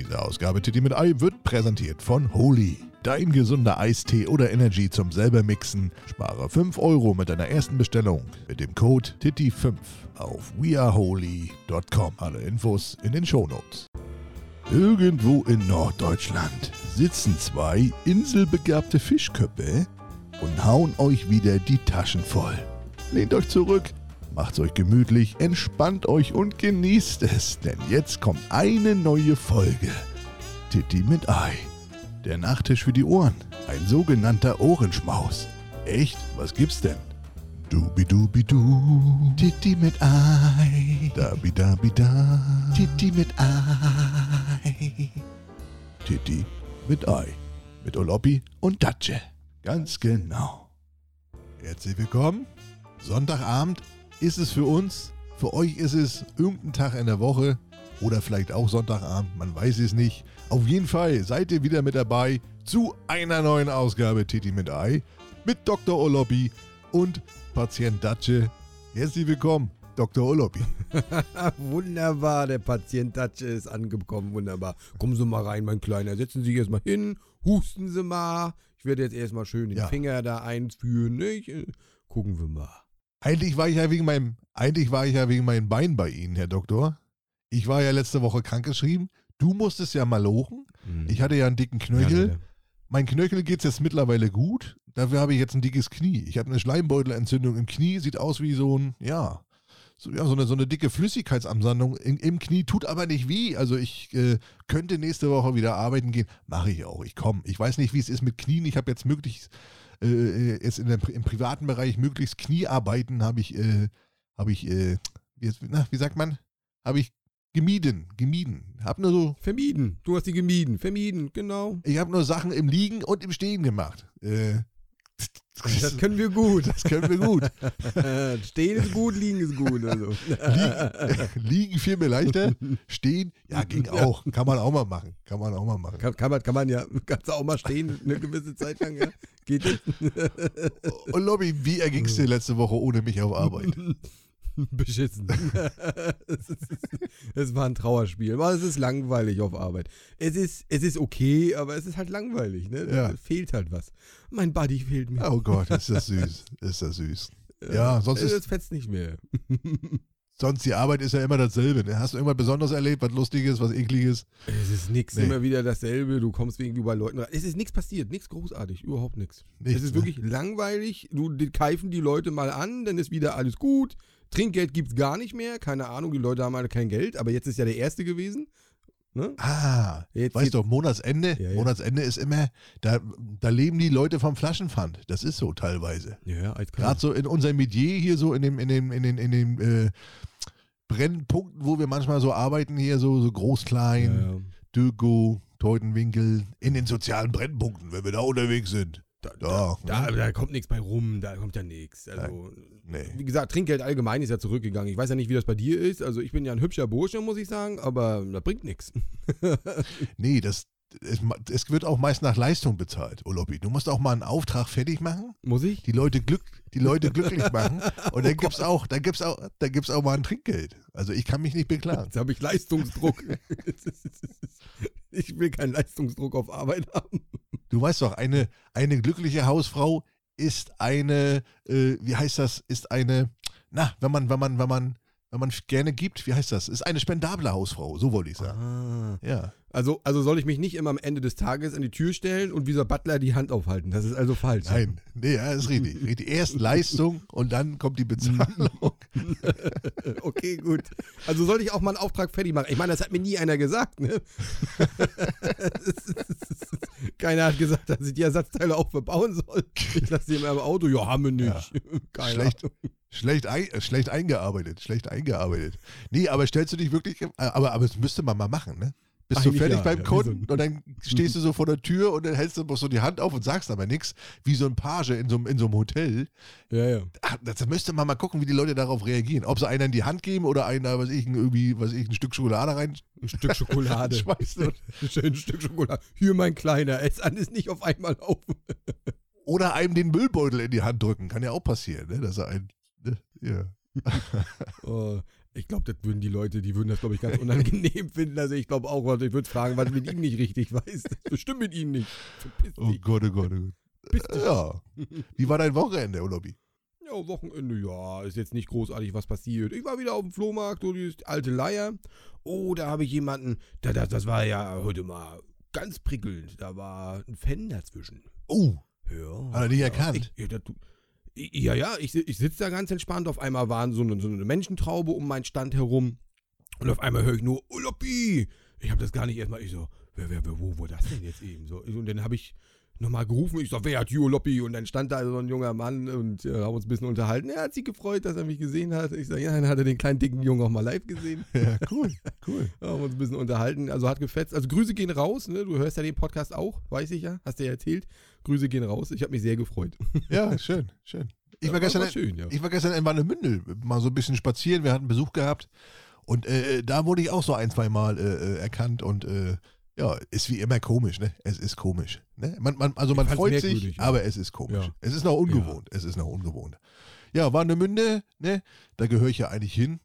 Diese Ausgabe Titi mit Ei wird präsentiert von Holy. Dein gesunder Eistee oder Energy zum selber mixen. Spare 5 Euro mit deiner ersten Bestellung mit dem Code TITI5 auf weareholy.com. Alle Infos in den Shownotes. Irgendwo in Norddeutschland sitzen zwei inselbegabte Fischköppe und hauen euch wieder die Taschen voll. Lehnt euch zurück, macht's euch gemütlich, entspannt euch und genießt es, denn jetzt kommt eine neue Folge. Titi mit Ei. Der Nachtisch für die Ohren. Ein sogenannter Ohrenschmaus. Echt? Was gibt's denn? Dubidubidu. Titi mit Ei. Dabidabida. Titi mit Ei. Titi mit Ei. Mit Oloppi und Datsche. Ganz genau. Herzlich willkommen. Sonntagabend ist es für uns. Für euch ist es irgendein Tag in der Woche. Oder vielleicht auch Sonntagabend. Man weiß es nicht. Auf jeden Fall seid ihr wieder mit dabei zu einer neuen Ausgabe Titi mit Ei. Mit Dr. Oloppi und Patient Datsche. Herzlich willkommen, Dr. Oloppi. Wunderbar, der Patient Datsche ist angekommen. Wunderbar. Kommen Sie mal rein, mein Kleiner. Setzen Sie sich erstmal hin. Husten Sie mal. Ich werde jetzt erstmal schön den Ja. Finger da einführen. Nicht? Gucken wir mal. Eigentlich war ich ja wegen meinem, eigentlich war ich ja wegen meinem Bein bei Ihnen, Herr Doktor. Ich war ja letzte Woche krankgeschrieben. Du musstest ja mal lochen. Hm. Ich hatte ja einen dicken Ja, Knöchel. bitte. mein Knöchel geht's jetzt mittlerweile gut. Dafür habe ich jetzt ein dickes Knie. Ich habe eine Schleimbeutelentzündung im Knie. Sieht aus wie so ein, ja, so, ja, so, eine, so eine dicke Flüssigkeitsansammlung im Knie. Tut aber nicht weh. Also ich äh, könnte nächste Woche wieder arbeiten gehen. Mache ich auch. Ich komme. Ich weiß nicht, wie es ist mit Knien. Ich habe jetzt möglichst, äh, jetzt in der, im privaten Bereich möglichst Kniearbeiten habe ich, äh, habe ich, äh, wie, na, wie sagt man? Habe ich gemieden. Gemieden. Hab nur so Vermieden. Du hast die gemieden. Vermieden, genau. ich habe nur Sachen im Liegen und im Stehen gemacht. Äh, Das können wir gut. das können wir gut. Stehen ist gut, liegen ist gut. Also. Liegen, liegen fiel mir leichter. Stehen, ja, ging auch. Kann man auch mal machen. Kann man auch mal machen. Kann, kann, man, kann man ja, kannst auch mal stehen, eine gewisse Zeit lang, ja? Geht das? Und Lobby, wie erging es dir letzte Woche ohne mich auf Arbeit? Beschissen. es, ist, es war ein Trauerspiel. Aber es ist langweilig auf Arbeit. Es ist, es ist okay, aber es ist halt langweilig. Ne? Ja. Es fehlt halt was. Mein Buddy fehlt mir. Oh Gott, ist das süß. Ist das süß. Ja, sonst Es ist, fetzt nicht mehr. sonst die Arbeit ist ja immer dasselbe. ne? Hast du irgendwas Besonderes erlebt, was Lustiges, was Ekliges? Es ist nix, Nee. immer wieder dasselbe. Du kommst irgendwie bei Leuten rein. Es ist nichts passiert, nichts großartig, überhaupt nichts. Nichts, Es ist ne? wirklich langweilig. Du keifen die Leute mal an, dann ist wieder alles gut. Trinkgeld gibt's gar nicht mehr. Keine Ahnung, die Leute haben halt kein Geld, aber jetzt ist ja der erste gewesen. Ne? Ah, Jetzt weißt du, Monatsende, Ja, ja. Monatsende ist immer, da, da leben die Leute vom Flaschenpfand. Das ist so teilweise. Ja. Gerade so in unserem Metier hier so in dem, in dem, in den, in den äh, Brennpunkten, wo wir manchmal so arbeiten hier, so, so groß, klein, ja. Dögo, Teutenwinkel, in den sozialen Brennpunkten, wenn wir da unterwegs sind. Da, Ja, da, ne? da kommt nichts bei rum, da kommt ja nichts. Also, Nee. wie gesagt, Trinkgeld allgemein ist ja zurückgegangen. Ich weiß ja nicht, wie das bei dir ist. Also, ich bin ja ein hübscher Bursche, muss ich sagen, aber das bringt nichts. Nee, das, es, es wird auch meist nach Leistung bezahlt, Olopi. Du musst auch mal einen Auftrag fertig machen, Muss ich? die Leute, glück, die Leute glücklich machen und dann Oh gibt's auch, dann gibt's auch, dann gibt's auch mal ein Trinkgeld. Also ich kann mich nicht beklagen. Jetzt habe ich Leistungsdruck. ich will keinen Leistungsdruck auf Arbeit haben. Du weißt doch, eine, eine glückliche Hausfrau ist eine, äh, wie heißt das, ist eine, na, wenn man, wenn man, wenn man, wenn man gerne gibt, wie heißt das? Ist eine spendable Hausfrau, so wollte ich sagen. Ah. Ja. Also, also soll ich mich nicht immer am Ende des Tages an die Tür stellen und wie so Butler die Hand aufhalten. Das ist also falsch. Nein, nee, ja, ist richtig. richtig. Erst Leistung und dann kommt die Bezahlung. Okay, gut. Also soll ich auch mal einen Auftrag fertig machen? Ich meine, das hat mir nie einer gesagt, ne? Keiner hat gesagt, dass ich die Ersatzteile auch verbauen soll. Ich lasse die immer im Auto. Ja, haben wir nicht. Keine Schlecht, schlecht, ein, äh, schlecht eingearbeitet, schlecht eingearbeitet. Nee, aber stellst du dich wirklich, äh, aber, aber das müsste man mal machen, ne? Bist du Eigentlich fertig ja, beim ja, Kunden so und dann stehst du so vor der Tür und dann hältst du so die Hand auf und sagst aber nichts, wie so ein Page in so, einem- in so einem Hotel. Ja, ja. Ach, da müsste man mal gucken, wie die Leute darauf reagieren. Ob sie einen in die Hand geben oder einer, was ich, irgendwie, was ich, ein Stück Schokolade rein. Ein Stück Schokolade. Schmeißen. Ein Stück Schokolade. Hier, mein Kleiner. Ess alles nicht auf einmal auf. Oder einem den Müllbeutel in die Hand drücken. Kann ja auch passieren, ne? Dass er einen. Ne? Ja. Oh, Ich glaube, das würden die Leute, die würden das, glaube ich, ganz unangenehm finden. Also ich glaube auch, also ich würde fragen, was mit ihm nicht richtig weiß. Das stimmt mit ihnen nicht. Verpiss Oh dich. Gott, oh Gott, oh Gott. Ja. Wie war dein Wochenende, Urlaubi? Ja, Wochenende, ja, ist jetzt nicht großartig was passiert. Ich war wieder auf dem Flohmarkt, so die alte Leier. Oh, da habe ich jemanden, da, das, das war ja heute mal ganz prickelnd. Da war ein Fan dazwischen. Oh, Ja. Hat er dich erkannt? Ich, ja, das, ja, ja, ich, ich sitze da ganz entspannt. Auf einmal waren so eine, so eine Menschentraube um meinen Stand herum. Und auf einmal höre ich nur, Uloppi! Ich habe das gar nicht erstmal, ich so, wer, wer, wer, wo, wo das denn jetzt eben? So, und dann habe ich nochmal gerufen, ich so, wer hat Uloppi? Und dann stand da so ein junger Mann und äh, haben uns ein bisschen unterhalten. Er hat sich gefreut, dass er mich gesehen hat. Ich sage, ja, dann hat er den kleinen dicken Jungen auch mal live gesehen. ja, cool, cool. Haben uns ein bisschen unterhalten. Also hat gefetzt. Also Grüße gehen raus, ne? Du hörst ja den Podcast auch, weiß ich ja. Hast du ja erzählt. Grüße gehen raus. Ich habe mich sehr gefreut. Ja, schön, schön. Ich Ja, war gestern, schön, ja. ich war gestern in Warnemünde, mal so ein bisschen spazieren. Wir hatten Besuch gehabt und äh, da wurde ich auch so ein, zwei Mal äh, äh, erkannt und äh, ja, ist wie immer komisch, ne? Es ist komisch. Ne? Man, man, also man freut sich, ja. aber es ist komisch. Ja. Es ist noch ungewohnt. Es ist noch ungewohnt. Ja, Warnemünde, ne? Da gehöre ich ja eigentlich hin.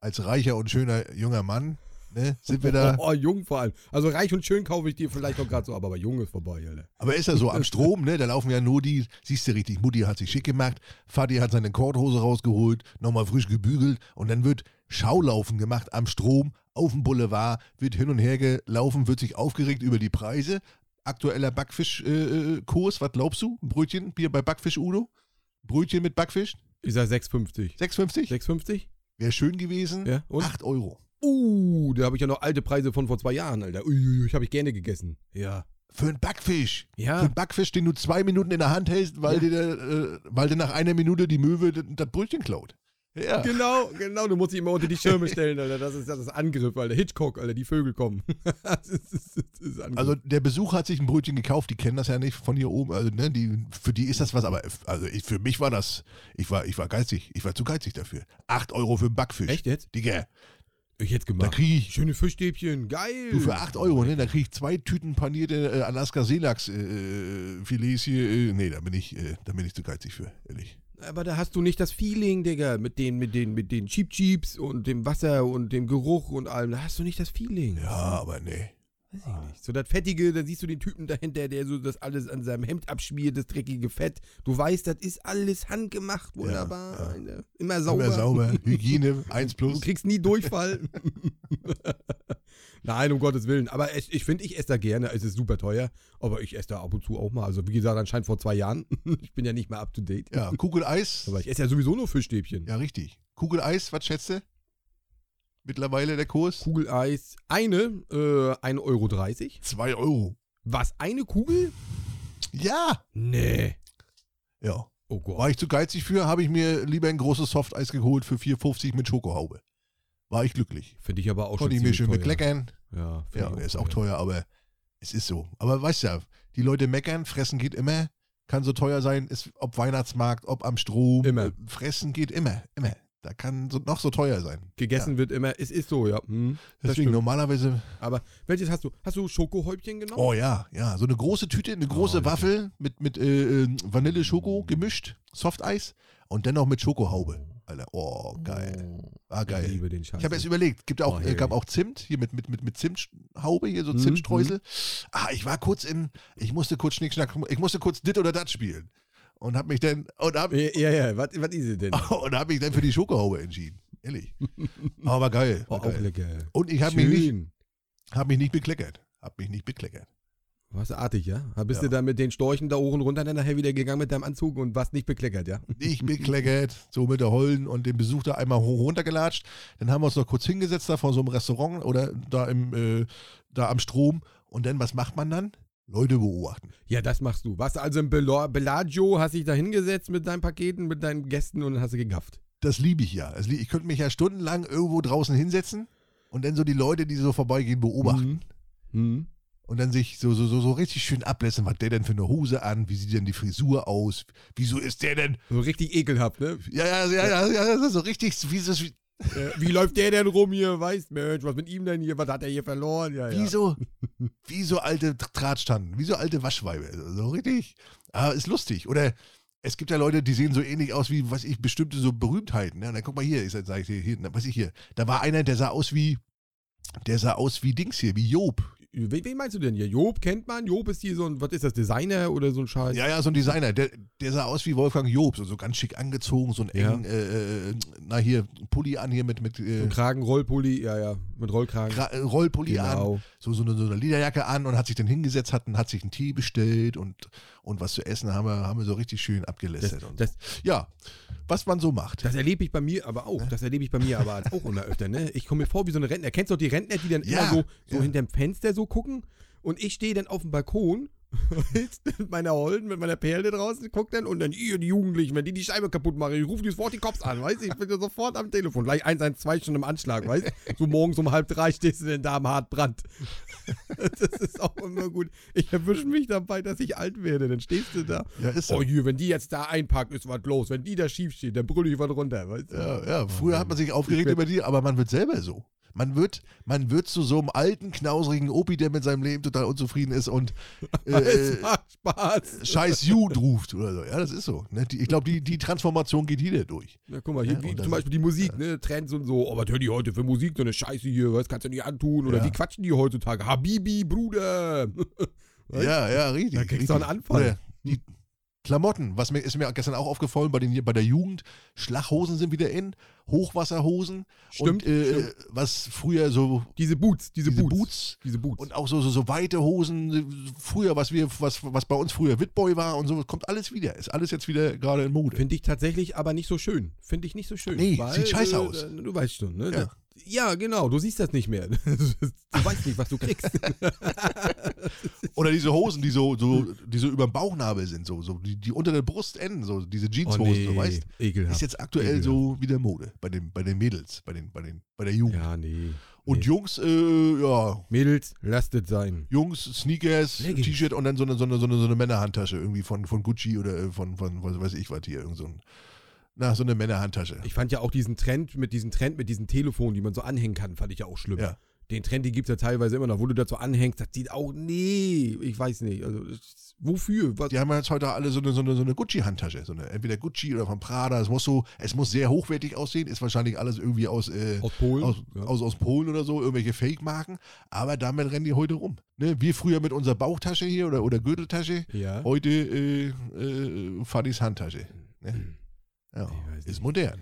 Als reicher und schöner junger Mann, ne? Sind wir da. Oh, jung vor allem. Also reich und schön kaufe ich dir vielleicht auch gerade so, aber bei jung ist vorbei, Alter. Aber ist ja so am Strom, ne? Da laufen ja nur die, siehst du richtig, Mutti hat sich schick gemacht, Vati hat seine Korthose rausgeholt, nochmal frisch gebügelt und dann wird Schaulaufen gemacht am Strom, auf dem Boulevard, wird hin und her gelaufen, wird sich aufgeregt über die Preise. Aktueller Backfischkurs, äh, Kurs, was glaubst du? Ein Brötchen, Bier bei Backfisch Udo? Brötchen mit Backfisch? Ich sag 6,50. 6,50? 6,50? Wäre schön gewesen. Ja, und? 8 Euro. Uh, da habe ich ja noch alte Preise von vor zwei Jahren, Alter. Uiuiui, ich habe ich gerne gegessen. Ja. Für einen Backfisch. Für Ja. einen Backfisch, den du zwei Minuten in der Hand hältst, weil, Ja. dir, der, äh, weil dir nach einer Minute die Möwe das Brötchen klaut. Ja. Genau, genau, du musst dich immer unter die Schirme stellen, Alter. Das ist das ist Angriff, Alter. Hitchcock, Alter, die Vögel kommen. das ist, das ist. Also der Besuch hat sich ein Brötchen gekauft, die kennen das ja nicht von hier oben. Also, ne, die, für die ist das was, aber also ich, für mich war das, ich war, ich war geizig, ich war zu geizig dafür. 8 Euro für einen Backfisch. Echt jetzt? Digga, Ich hätte da gemacht. kriege ich, Schöne Fischstäbchen, geil. du für 8 Euro, ne, da kriege ich zwei Tüten panierte äh, Alaska Seelachs äh, Filets hier. Äh, nee, da bin ich, äh, da bin ich zu geizig für, ehrlich. Aber da hast du nicht das Feeling, Digga, mit den, mit den, mit den Cheap Cheeps und dem Wasser und dem Geruch und allem. Da hast du nicht das Feeling. Ja, aber nee. Weiß ich nicht. So das Fettige, da siehst du den Typen dahinter, der so das alles an seinem Hemd abschmiert, das dreckige Fett. Du weißt, das ist alles handgemacht, wunderbar. ja. Alter. Immer sauber. Immer sauber, Hygiene, 1 Du plus. kriegst nie Durchfall. Nein, um Gottes Willen. Aber es, ich finde, ich esse da gerne. Es ist super teuer. Aber ich esse da ab und zu auch mal. Also, wie gesagt, anscheinend vor zwei Jahren. ich bin ja nicht mehr up to date. Ja, Kugel Eis. Aber ich esse ja sowieso nur Fischstäbchen. Ja, richtig. Kugel Eis, was schätzt du? Mittlerweile der Kurs? Kugeleis. Eine, äh, 1,30 Euro. 2 Euro. Was? Eine Kugel? Ja. Nee. Ja. Oh Gott. War ich zu geizig für, habe ich mir lieber ein großes Softeis geholt für 4,50 mit Schokohaube. War ich glücklich. Finde ich aber auch Konnte ich mir schön teuer. bekleckern. Ja, Ja, er ist auch teuer, aber es ist so. Aber weißt ja, die Leute meckern, fressen geht immer. Kann so teuer sein, ist ob Weihnachtsmarkt, ob am Strom. Immer. Fressen geht immer, immer. Da kann so, noch so teuer sein. Gegessen wird immer, es ist so, ja. Hm, Deswegen normalerweise, Aber welches hast du? Hast du Schokohäubchen genommen? oh ja, ja, so eine große Tüte, eine große Oh, Waffel mit, mit äh, äh, Vanille-Schoko gemischt, Softeis und dann noch mit Schokohaube. Alter, oh, geil. War Ich geil. liebe den Scheiß. Ich habe erst überlegt, gibt auch, Oh, äh, gab auch Zimt, hier mit, mit, mit, mit Zimthaube, hier so Mhm, Zimtstreusel. Ah, ich war kurz in, ich musste kurz Schnickschnack, ich musste kurz dit oder dat spielen. Und hab mich dann, und hab, Ja, ja, ja. Was, was ist denn? und hab mich dann für die Schokohaube entschieden. Ehrlich. Aber war geil. Oh, War auch geil. lecker. Und ich habe mich, nicht, mich nicht bekleckert. Hab mich nicht bekleckert. Warst du artig, ja? Bist Ja. du da mit den Storchen da und runter dann nachher wieder gegangen mit deinem Anzug und warst nicht bekleckert, ja? Nicht bekleckert, so mit der Hollen und dem Besuch da einmal hoch runtergelatscht. Dann haben wir uns noch kurz hingesetzt da vor so einem Restaurant oder da im, äh, da am Strom. Und dann, was macht man dann? Leute beobachten. Ja, das machst du. Warst du also im Bellagio, hast dich da hingesetzt mit deinen Paketen, mit deinen Gästen und hast du gegafft. Das liebe ich ja. Lieb, ich könnte mich ja stundenlang irgendwo draußen hinsetzen und dann so die Leute, die so vorbeigehen, beobachten. Mhm. Und dann sich so, so, so, so richtig schön ablässen, was der denn für eine Hose an, wie sieht denn die Frisur aus, wieso ist der denn, So richtig ekelhaft, ne? ja, ja, ja, ja, ja das ist so richtig, wie, so, wie, Äh, Wie läuft der denn rum hier? Weißt Mensch, was mit ihm denn hier? Was hat er hier verloren? Ja, ja. wie so, wie so alte Drahtstanden, wie so alte Waschweibe, so richtig, aber ist lustig. Oder es gibt ja Leute, die sehen so ähnlich aus wie, was ich, bestimmte so Berühmtheiten. Ne? Und dann guck mal hier, ich sag, ich hier, hier, was ich hier. Da war einer, der sah aus wie, der sah aus wie Dings hier, wie Job. Wen, wen meinst du denn hier? Job kennt man? Job ist hier so ein, was ist das, Designer oder so ein Scheiß? Ja, ja, so ein Designer. Der, der sah aus wie Wolfgang Job, so, so ganz schick angezogen, so ein Ja. engen, äh, äh, na hier, Pulli an hier mit, mit So äh, ein Kragen, Rollpulli, ja, ja, mit Rollkragen. Gra- äh, Rollpulli an, genau. so, so, eine, so eine Lederjacke an und hat sich dann hingesetzt, hat, hat sich einen Tee bestellt und, und was zu essen haben wir, haben wir so richtig schön Das, abgelästert. und das, so. Ja, was man so macht. das erlebe ich bei mir aber auch. Das erlebe ich bei mir aber auch immer öfter, ne? Ich komme mir vor wie so eine Rentner. Kennst du doch die Rentner, die dann Ja, immer so, so ja. hinterm Fenster so gucken? Und ich stehe dann auf dem Balkon mit meiner Holden, mit meiner Perle draußen, guck dann und dann, ihr, die Jugendlichen, wenn die die Scheibe kaputt machen, ich rufe die sofort die Cops an, weißt du? Ich bin ja sofort am Telefon. Gleich 112 schon im Anschlag, weißt du? So morgens um halb drei stehst du denn da am Hartbrand. Das ist auch immer gut. Ich erwische mich dabei, dass ich alt werde. Dann stehst du da. Ja, ist so. Oh, je, wenn die jetzt da einpackt, ist was los. Wenn die da schief steht, dann brülle ich was runter, weißt du? Ja, ja, früher hat man sich aufgeregt über die, aber man wird selber so. Man wird, man wird zu so einem alten, knausrigen Opi, der mit seinem Leben total unzufrieden ist und äh, Spaß. scheiß Jude ruft oder so. Ja, das ist so. Ne? Die, ich glaube, die, die Transformation geht jeder durch. Ja, guck mal, hier, Ja, wie zum Beispiel die Musik, ne, Trends und so. Oh, was hören die heute für Musik? So eine Scheiße hier, was kannst du nicht antun? Oder Ja. wie quatschen die heutzutage? Habibi, Bruder. Ja, ja, richtig. Da kriegst du einen Anfall. Die Klamotten, was mir ist mir gestern auch aufgefallen bei, den, bei der Jugend, Schlachhosen sind wieder in, Hochwasserhosen Stimmt, und äh, stimmt. was früher so Diese Boots, diese, diese Boots. Boots Diese Boots. und auch so, so, so weite Hosen, früher, was wir, was, was bei uns früher Witboy war und so, kommt alles wieder. Ist alles jetzt wieder gerade in Mode. Finde ich tatsächlich aber nicht so schön. Finde ich nicht so schön. Nee, sieht scheiße äh, aus. Du weißt schon, ne? Ja. Ja. genau, du siehst das nicht mehr. Du weißt nicht, was du kriegst. Oder diese Hosen, die so, so, die so über dem Bauchnabel sind, so, so die, die unter der Brust enden, so diese Jeanshosen, so weißt ekelhaft. Ist jetzt aktuell so wieder Mode bei den, bei den Mädels, bei den, bei den, bei der Jugend. Ja, nee. Und nee. Jungs, äh, ja, Mädels, lastet sein. Jungs, Sneakers. T-Shirt und dann so eine, so eine, so eine, so eine Männerhandtasche irgendwie von, von Gucci oder äh, von, von, was weiß ich was hier, irgend so ein, na, so eine Männerhandtasche. Ich fand ja auch diesen Trend mit diesem Trend mit diesen Telefonen, die man so anhängen kann, fand ich ja auch schlimm. Ja. Den Trend, den gibt es ja teilweise immer noch, wo du dazu anhängst, das sieht auch, nee, ich weiß nicht. Also, wofür? Was? Die haben jetzt heute alle so eine, so eine, so eine Gucci-Handtasche. So eine, entweder Gucci oder von Prada. Es muss so, es muss sehr hochwertig aussehen. Ist wahrscheinlich alles irgendwie aus, äh, Aus Polen? aus, ja. aus, aus Polen oder so, irgendwelche Fake-Marken. Aber damit rennen die heute rum. Ne? Wir früher mit unserer Bauchtasche hier oder, oder Gürteltasche. ja. Heute äh, äh, Fadis Handtasche. Ne? Ja, ist modern.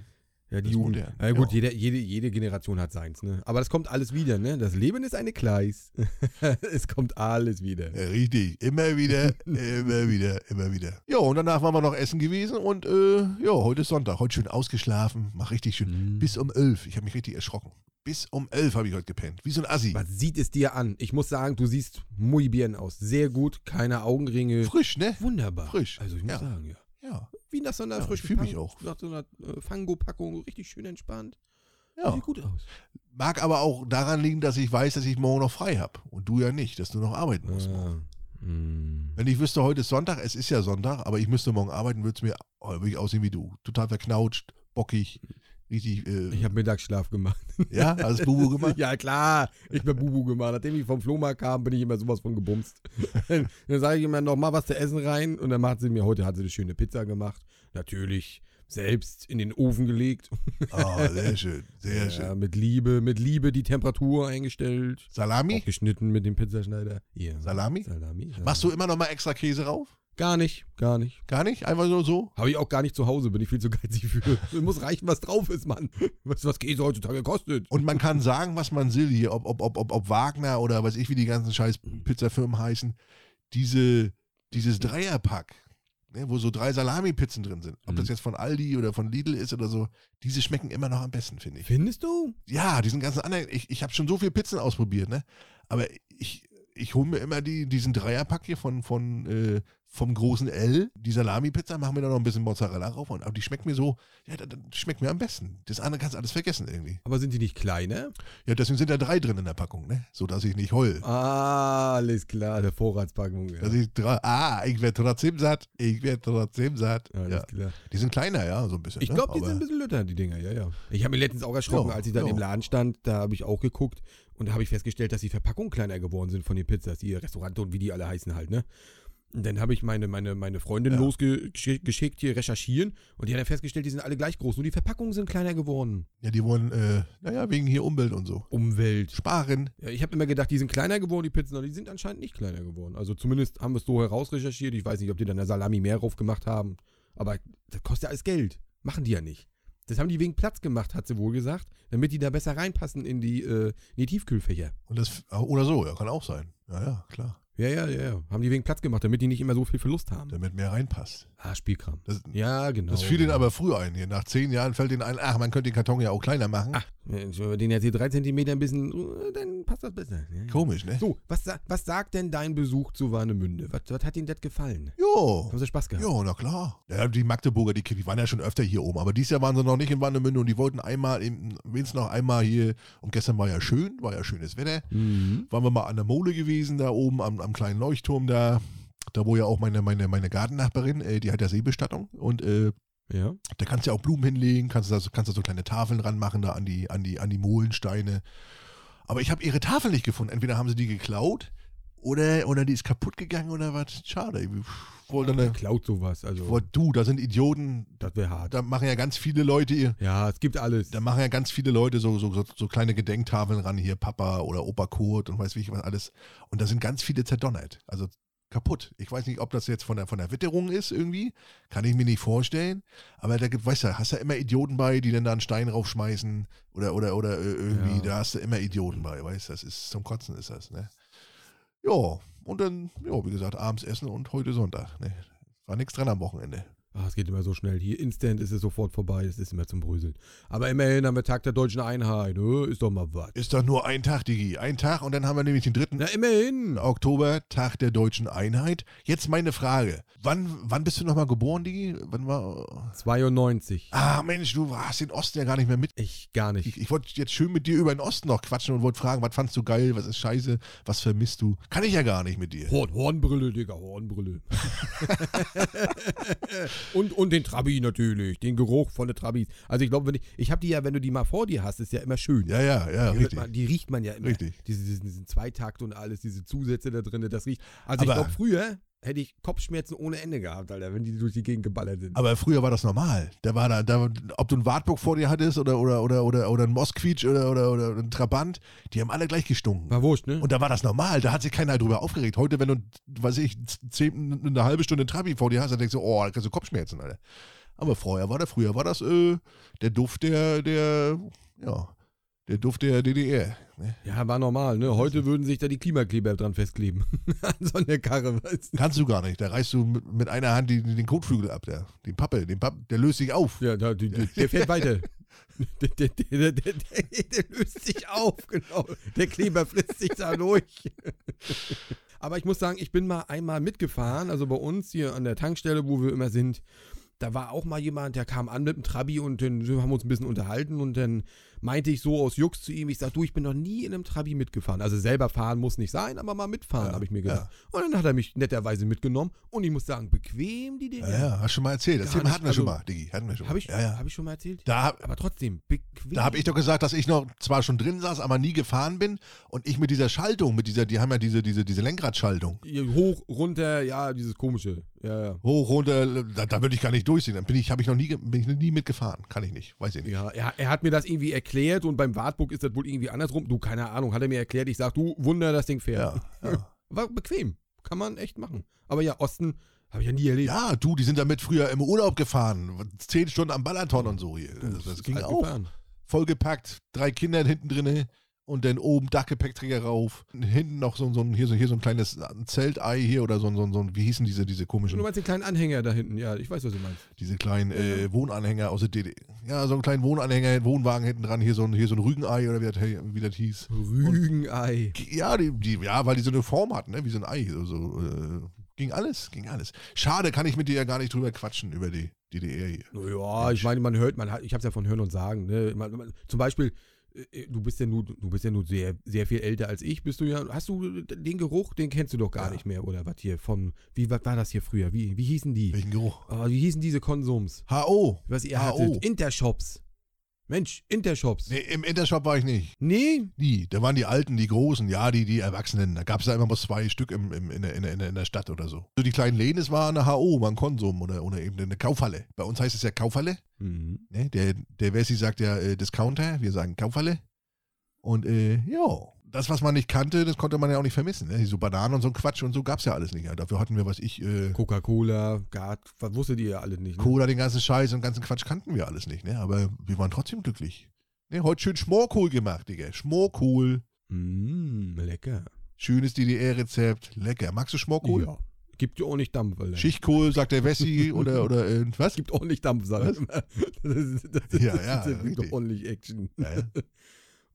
Ja, die ist Jugend. modern. Ja, gut, Ja. Jede, jede, jede Generation hat seins, ne? Aber das kommt alles wieder, ne? Das Leben ist eine Gleis. es kommt alles wieder. Richtig. Immer wieder, immer wieder, immer wieder. Ja, und danach waren wir noch essen gewesen und äh, ja, heute ist Sonntag. Heute schön ausgeschlafen. Mach richtig schön. Mm. Bis um elf. Ich habe mich richtig erschrocken. Bis um elf habe ich heute gepennt. Wie so ein Assi. Was sieht es dir an? Ich muss sagen, du siehst muy bien aus. Sehr gut, keine Augenringe. Frisch, ne? Wunderbar. Frisch. Also ich muss Ja. sagen, ja. Ja. Wie nach so einer Ja, ich frischen mich auch. Nach so einer äh, Fango-Packung, richtig schön entspannt. ja. Sieht gut aus. Mag aber auch daran liegen, dass ich weiß, dass ich morgen noch frei habe. Und du ja nicht, dass du noch arbeiten musst. morgen. Ah, mm. Wenn ich wüsste, heute ist Sonntag, es ist ja Sonntag, aber ich müsste morgen arbeiten, würde es mir oh, ich aussehen wie du. Total verknautscht, bockig, richtig. Äh, Ich habe Mittagsschlaf gemacht. ja, alles Bubu gemacht. Ja, klar. Ich bin Bubu gemacht. Nachdem ich vom Flohmarkt kam, bin ich immer sowas von gebumst. dann sage ich immer noch mal was zu essen rein und dann macht sie mir, heute hat sie eine schöne Pizza gemacht. Natürlich selbst in den Ofen gelegt. Ah, sehr schön, sehr Ja, schön. mit Liebe, mit Liebe die Temperatur eingestellt. Salami? Geschnitten mit dem Pizzaschneider. Ja. Salami? Salami. ja. Machst du immer noch mal extra Käse rauf? Gar nicht, gar nicht. Gar nicht? Einfach nur so? Habe ich auch gar nicht zu Hause, bin ich viel zu geizig für. Es muss reichen, was drauf ist, Mann. Du, was Käse heutzutage kostet? Und man kann sagen, was man will hier, ob, ob, ob, ob, ob Wagner oder weiß ich, wie die ganzen scheiß Pizzafirmen heißen, diese, dieses Dreierpack, ne, wo so drei Salami-Pizzen drin sind, ob Mhm. das jetzt von Aldi oder von Lidl ist oder so, diese schmecken immer noch am besten, finde ich. Findest du? Ja, diesen ganzen anderen, ich, ich habe schon so viele Pizzen ausprobiert, ne? Aber ich, ich hole mir immer die, diesen Dreierpack hier von, von, äh, vom großen L, die Salami-Pizza, machen wir da noch ein bisschen Mozzarella drauf und aber die schmeckt mir so, ja, das, das schmeckt mir am besten. Das andere kannst du alles vergessen irgendwie. Aber sind die nicht kleiner? Ja, deswegen sind da drei drin in der Packung, ne? So dass ich nicht heul. Ah, alles klar, der Vorratspackung. Ja. Dass ich drei, ah, ich werde trotzdem satt. Ich werde trotzdem satt. Alles Ja. klar. Die sind kleiner, ja, so ein bisschen. Ich ne? glaube, die Aber- sind ein bisschen lütter, die Dinger, ja, ja. Ich habe mir letztens auch erschrocken, Ja, als ich dann ja. im Laden stand, da habe ich auch geguckt und da habe ich festgestellt, dass die Verpackungen kleiner geworden sind von den Pizzas, die Restaurante und wie die alle heißen halt, ne? Und dann habe ich meine, meine, meine Freundin Ja. losgeschickt, hier recherchieren. Und die hat dann festgestellt, die sind alle gleich groß. Nur die Verpackungen sind kleiner geworden. Ja, die wollen, äh, naja, wegen hier Umwelt und so. Umwelt. Sparen. Ja, ich habe immer gedacht, die sind kleiner geworden, die Pizzen, aber die sind anscheinend nicht kleiner geworden. Also zumindest haben wir es so herausrecherchiert. Ich weiß nicht, ob die dann der Salami mehr drauf gemacht haben. Aber das kostet ja alles Geld. Machen die ja nicht. Das haben die wegen Platz gemacht, hat sie wohl gesagt, damit die da besser reinpassen in die, äh, in die Tiefkühlfächer. Und das, oder so, ja, kann auch sein. Ja, ja, klar. Ja, ja, ja, ja. Haben die wegen Platz gemacht, damit die nicht immer so viel Verlust haben. Damit mehr reinpasst. Ah, Spielkram. Das, Ja, genau. das fiel denen aber früh ein. Hier. Nach zehn Jahren fällt denen ein, ach, man könnte den Karton ja auch kleiner machen. Ach, wenn wir den jetzt hier drei Zentimeter ein bisschen, äh, dann passt das besser. Ja. Komisch, ne? So, was, was sagt denn dein Besuch zu Warnemünde? Was, was hat Ihnen das gefallen? Jo. Haben Sie Spaß gehabt? Ja, na klar. Ja, die Magdeburger, die, die waren ja schon öfter hier oben, aber dieses Jahr waren sie noch nicht in Warnemünde und die wollten einmal, wenigstens noch einmal hier, und gestern war ja schön, war ja schönes Wetter, Mhm. waren wir mal an der Mole gewesen, da oben am, am kleinen Leuchtturm da, da wo ja auch meine, meine, meine Gartennachbarin, äh, die hat ja Seebestattung und äh, Ja. da kannst du ja auch Blumen hinlegen, kannst du da, so- kannst du so kleine Tafeln ranmachen da an die, an die, an die Molensteine. Aber ich habe ihre Tafel nicht gefunden. Entweder haben sie die geklaut oder, oder die ist kaputt gegangen oder was. Schade. Ich wollte eine, klaut sowas? Also, Boah, du, da sind Idioten, das wäre hart. da machen ja ganz viele Leute, ihr- Ja, es gibt alles. da machen ja ganz viele Leute so, so, so, so kleine Gedenktafeln ran, hier Papa oder Opa Kurt und weiß wie ich was alles. Und da sind ganz viele zerdonnert. Also kaputt. Ich weiß nicht, ob das jetzt von der, von der Witterung ist irgendwie. Kann ich mir nicht vorstellen. Aber da gibt, weißt du, hast du immer Idioten bei, die dann da einen Stein raufschmeißen oder, oder, oder äh, irgendwie, Ja. da hast du immer Idioten bei, weißt du, das ist, zum Kotzen ist das, ne? Ja, und dann, ja, wie gesagt, abends essen und heute Sonntag, ne? War nichts dran am Wochenende. Ah, es geht immer so schnell. Hier instant ist es sofort vorbei. Es ist immer zum Bröseln. Aber immerhin haben wir Tag der deutschen Einheit. Ne? Ist doch mal was. Ist doch nur ein Tag, Digi. Ein Tag und dann haben wir nämlich den 3. Na, immerhin. Oktober, Tag der deutschen Einheit. Jetzt meine Frage. Wann, wann bist du nochmal geboren, Digi? Wann war. 92. Ah, Mensch, du hast den Osten ja gar nicht mehr mit. Ich gar nicht. Ich, ich wollte jetzt schön mit dir über den Osten noch quatschen und wollte fragen, was fandst du geil, was ist scheiße, was vermisst du? Kann ich ja gar nicht mit dir. Horn, Hornbrille, Digga, Hornbrille. und, und den Trabi natürlich, den Geruch von der Trabis. Also ich glaube, wenn ich, ich habe die ja, wenn du die mal vor dir hast, ist ja immer schön. Ja, ja, ja, die, richtig. man, die riecht man ja immer. Richtig. Diese, diesen, diesen Zweitakt und alles, diese Zusätze da drin, das riecht. Also ich Aber- glaube, früher hätte ich Kopfschmerzen ohne Ende gehabt, Alter, wenn die durch die Gegend geballert sind. Aber früher war das normal. Da war da, da ob du einen Wartburg vor dir hattest oder, oder, oder, oder, oder einen Mosquitsch oder, oder, oder einen Trabant, die haben alle gleich gestunken. War wurscht, ne? Und da war das normal, da hat sich keiner drüber aufgeregt. Heute, wenn du, weiß ich, zehn, eine halbe Stunde Trabi vor dir hast, dann denkst du, oh, da kriegst du Kopfschmerzen, Alter. Aber vorher war da, früher war das äh, der Duft der, der, ja, der Duft der DDR. Ne? ja, war normal, ne? Heute würden sich da die Klimakleber dran festkleben. An so eine Karre, weißt du? Kannst du gar nicht. Da reißt du mit, mit einer Hand die, den Kotflügel ab, der, den Pappe, den Papp, der löst sich auf. Ja, die, die, der fährt weiter. Der, der, der, der, der, der löst sich auf, genau. Der Kleber frisst sich da durch. Aber ich muss sagen, ich bin mal einmal mitgefahren, also bei uns hier an der Tankstelle, wo wir immer sind. Da war auch mal jemand, der kam an mit dem Trabi und dann haben wir uns ein bisschen unterhalten und dann meinte ich so aus Jux zu ihm, ich sag, du, ich bin noch nie in einem Trabi mitgefahren. Also selber fahren muss nicht sein, aber mal mitfahren, Ja, habe ich mir gedacht. Und dann hat er mich netterweise mitgenommen und ich muss sagen, bequem die Dinge. Ja, ja, hast schon mal erzählt. Das Thema hatten wir schon also- mal, Diggi. Hatten wir schon Habe mal. ich, ja, ja. hab ich schon mal erzählt? Da, Aber trotzdem, bequem. da habe ich doch gesagt, dass ich noch zwar schon drin saß, aber nie gefahren bin und ich mit dieser Schaltung, mit dieser, die haben ja diese, diese, diese Lenkradschaltung. Hoch, runter, ja, dieses komische. Ja, ja. Hoch, runter, da, da würde ich gar nicht durchsehen. Dann bin ich, habe ich noch nie, bin ich nie mitgefahren. Kann ich nicht, weiß ich nicht. Ja, er, er hat mir das irgendwie erklärt und beim Wartburg ist das wohl irgendwie andersrum. Du, keine Ahnung, hat er mir erklärt. Ich sag, du, Wunder, das Ding fährt. Ja, ja. War bequem. Kann man echt machen. Aber ja, Osten habe ich ja nie erlebt. Ja, du, die sind damit früher im Urlaub gefahren. Zehn Stunden am Balaton und so hier. Das, das ging auch. gefahren. Vollgepackt, drei Kinder hinten drinne und dann oben Dachgepäckträger rauf. Hinten noch so, so, ein, hier, so, hier so ein kleines Zeltei hier oder so, ein- so, ein- so, ein- wie hießen diese, diese Du komischen, meinst den kleinen Anhänger da hinten. Ja, ich weiß, was du meinst. diese kleinen äh, Wohnanhänger aus der DDR. Ja, so einen kleinen Wohnanhänger, Wohnwagen hinten dran, hier so ein, hier so ein Rügenei oder wie das, wie das hieß. Rügenei. Ja, die, die, ja, weil die so eine Form hatten, ne? wie so ein Ei. So, so, äh, ging alles, ging alles. Schade, kann ich mit dir ja gar nicht drüber quatschen, über die DDR hier. Ja, ich meine, man hört, man hat, ich habe es ja von Hören und Sagen. Ne? Man, man, zum Beispiel, du bist ja nur, du bist ja nur sehr, sehr viel älter als ich. Bist du ja? Hast du den Geruch? Den kennst du doch gar Ja. nicht mehr oder was hier von? Wie was war das hier früher? Wie, wie hießen die? Welchen Geruch? Oh, wie hießen diese Konsums? HO. Was ihr HO. hattet? Intershops. Mensch, Intershops. Nee, im Intershop war ich nicht. Nee? Nie. Da waren die Alten, die Großen, ja, die, die Erwachsenen. Da gab es da immer mal zwei Stück im, im, in, der, in, der, in der Stadt oder so. So die kleinen Läden, es war eine HO, mal ein Konsum oder, oder eben eine Kaufhalle. Bei uns heißt es ja Kaufhalle. Mhm. Ne? Der, der Wessi sagt ja äh, Discounter, wir sagen Kaufhalle. Und äh, ja, das, was man nicht kannte, das konnte man ja auch nicht vermissen. Ne? So Bananen und so ein Quatsch und so gab es ja alles nicht. Dafür hatten wir, was ich, äh, Coca-Cola, Gat, was wusstet ihr ja alle nicht? Ne? Cola, den ganzen Scheiß und ganzen Quatsch kannten wir alles nicht. Ne? Aber wir waren trotzdem glücklich. Ne? Heute schön Schmorkohl gemacht, Digga. Schmorkohl. Mm, lecker. Schönes DDR-Rezept. Lecker. Magst du Schmorkohl? Ja. Gibt ja auch nicht Dampf, Alter. Schichtkohl, sagt der Wessi oder, oder äh, was? Gibt ordentlich Dampf, sag ich immer. Das, ist, das, ist- Ja, ja, das gibt richtig. doch ordentlich Action. Ja, ja.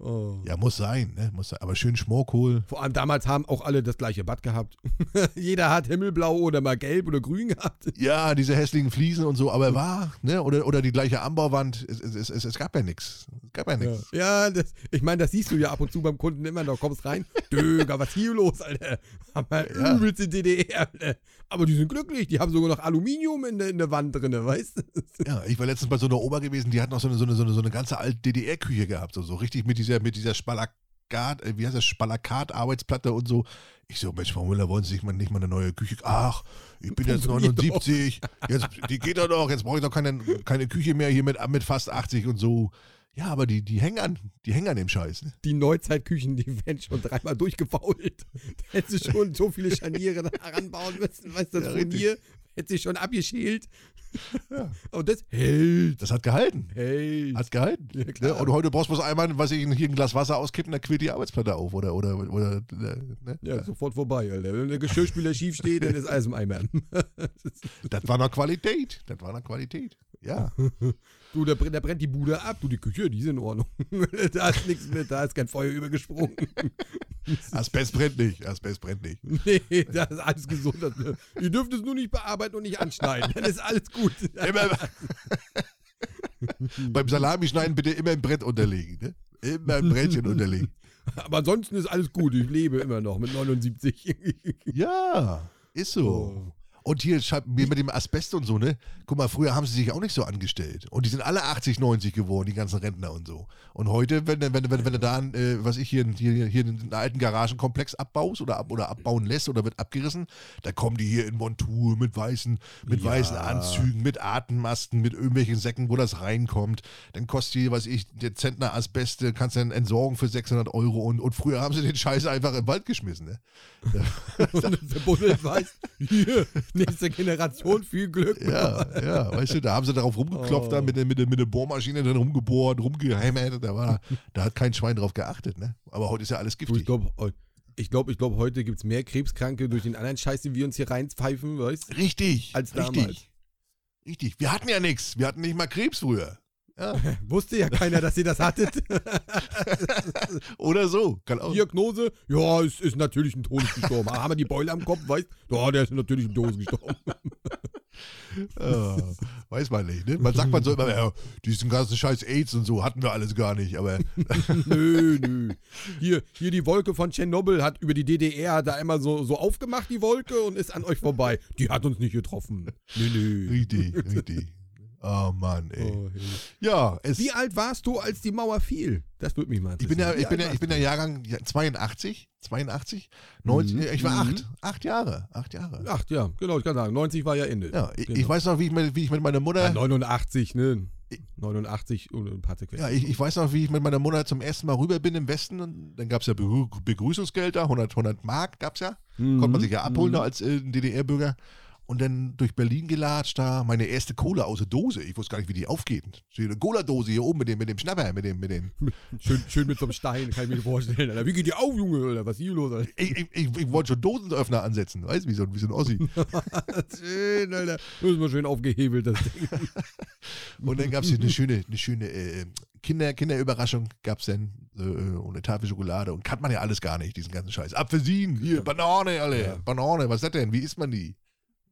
Oh. ja, muss sein, ne? Muss sein. Aber schön Schmorkohl. Vor allem damals haben auch alle das gleiche Bad gehabt. Jeder hat himmelblau oder mal gelb oder grün gehabt. Ja, diese hässlichen Fliesen und so, aber war, ne? Oder, oder die gleiche Anbauwand. Es, es, es, es gab ja nichts. Es gab ja Ja, nichts. ja das, ich meine, das siehst du ja ab und zu beim Kunden immer noch. Kommst rein, Döger, was hier los, Alter? Haben wir Ja. übelste DDR, Alter. Aber die sind glücklich, die haben sogar noch Aluminium in der, in der Wand drin, weißt du? Ja, ich war letztens bei so einer Oma gewesen, die hat noch so eine, so eine, so eine, so eine ganze alte DDR-Küche gehabt. So, so richtig mit dieser, mit dieser Spalakat, äh, wie heißt das, Spalakat-Arbeitsplatte und so. Ich so, Mensch, Frau Müller, wollen Sie sich mal nicht mal eine neue Küche? Ach, ich bin jetzt Funktioniert 79. Jetzt, die geht doch noch, jetzt brauche ich doch keine, keine Küche mehr hier mit, mit fast 80 und so. Ja, aber die, die hängen an, die hängen an dem Scheiß. Ne? Die Neuzeitküchen, die werden schon dreimal durchgefault. Da hätte sie schon so viele Scharniere da heranbauen müssen, weißt du, das Ja, hier hätte sie schon abgeschält. Ja. Und das hält. Das hat gehalten. Hält. Hat gehalten. Ja, ne? klar. Und heute brauchst du bloß einmal, weiß ich, hier ein Glas Wasser auskippen, dann quillt die Arbeitsplatte auf. Oder, oder, oder, ne? Ja, sofort vorbei, Alter. Wenn der Geschirrspüler schief steht, dann ist alles im Eimer. Das war noch Qualität. Das war noch Qualität. Ja. Du, da, brennt- da brennt die Bude ab. Du, die Küche, die ist in Ordnung. da ist nichts mit, da ist kein Feuer übergesprungen. Asbest brennt nicht. Asbest brennt nicht. nee, da ist alles gesund. Das, ihr dürft es nur nicht bearbeiten und nicht anschneiden. Dann ist alles gut. Immer, beim Salamischneiden bitte immer ein Brett unterlegen. Ne? Immer ein Brettchen unterlegen. Aber ansonsten ist alles gut. Ich lebe immer noch mit 79. Ja, ist so. Oh. Und hier mit dem Asbest und so, ne? Guck mal, früher haben sie sich auch nicht so angestellt. Und die sind alle 80, 90 geworden, die ganzen Rentner und so. Und heute, wenn, du- wenn, wenn, wenn du da, einen, äh, was ich hier, hier, hier einen alten Garagenkomplex abbaust oder, ab, oder abbauen lässt oder wird abgerissen, da kommen die hier in Montur mit weißen, mit Ja. weißen Anzügen, mit Atemmasken, mit irgendwelchen Säcken, wo das reinkommt. Dann kostet die, was ich, der Zentner Asbest, äh, kannst du dann entsorgen für 600 Euro. Und, und früher haben sie den Scheiß einfach im Wald geschmissen, ne? Und verbuddelt weiß, hier, nächste Generation, viel Glück. Ja, ja, weißt du, da haben sie darauf rumgeklopft, Oh. da mit der, mit, der, mit der Bohrmaschine dann rumgebohrt, rumgehämmert, da, war, da hat kein Schwein drauf geachtet, ne? Aber heute ist ja alles Du, ich giftig. glaube, ich glaube, ich glaub, heute gibt es mehr Krebskranke durch den anderen Scheiß, den wir uns hier reinpfeifen, weißt Richtig, Als richtig, damals. richtig. Wir hatten ja nichts, wir hatten nicht mal Krebs früher. Ja. Wusste ja keiner, dass ihr das hattet. Oder so, kann auch. Diagnose, ja, es ist natürlich ein Todes gestorben. Haben wir die Beule am Kopf, weißt Ja, der ist natürlich ein Todes gestorben. Ja, weiß man nicht, ne? Man sagt man so immer, ja, diesen ganzen Scheiß AIDS und so hatten wir alles gar nicht, aber nö, nö. Hier, hier die Wolke von Tschernobyl hat über die DDR hat da einmal so, so aufgemacht, die Wolke, und ist an euch vorbei. Die hat uns nicht getroffen. Nö, nö. richtig, richtig. Oh Mann, ey. Oh. Ja, es, Wie alt warst du, als die Mauer fiel? Das würde mich mal Ich interessieren. bin ja, ich bin ja, ich bin ja Jahrgang ja, 82, 82, 90, Mhm, ich war mhm. acht, acht Jahre, acht Jahre. du? Ach ja, genau, ich kann sagen, 90 war ja Ende. Ja, ich, genau. ich weiß noch, wie ich, mit, wie ich mit meiner Mutter, Ja, 89, ne? 89 und ein paar Zerquetschte. ja, ich, ich weiß noch, wie ich mit meiner Mutter zum ersten Mal rüber bin im Westen und dann gab es ja Begrü Begrüßungsgelder, 100, 100 Mark gab es ja, Mhm, konnte man sich ja abholen mhm. da als äh, DDR-Bürger und dann durch Berlin gelatscht da, meine erste Cola aus der Dose, ich wusste gar nicht, wie die aufgeht. So eine Cola-Dose hier oben mit dem, mit dem Schnapper, mit dem, mit dem, Schön, schön mit so einem Stein, kann ich mir vorstellen. Alter. Wie geht die auf, Junge? Oder was ist hier los? Alter? ich, ich, ich, ich wollte schon Dosenöffner ansetzen, weißt du, wie so, ein- wie so ein Ossi. schön, Alter. Das ist mal schön aufgehebelt, das Ding. Und dann gab es hier eine schöne, eine schöne äh, Kinder, Kinderüberraschung, gab es dann äh, und eine Tafel Schokolade und kann man ja alles gar nicht, diesen ganzen Scheiß. Apfelsinen, hier, Banane, alle, Ja. Banane, was ist das denn? Wie isst man die?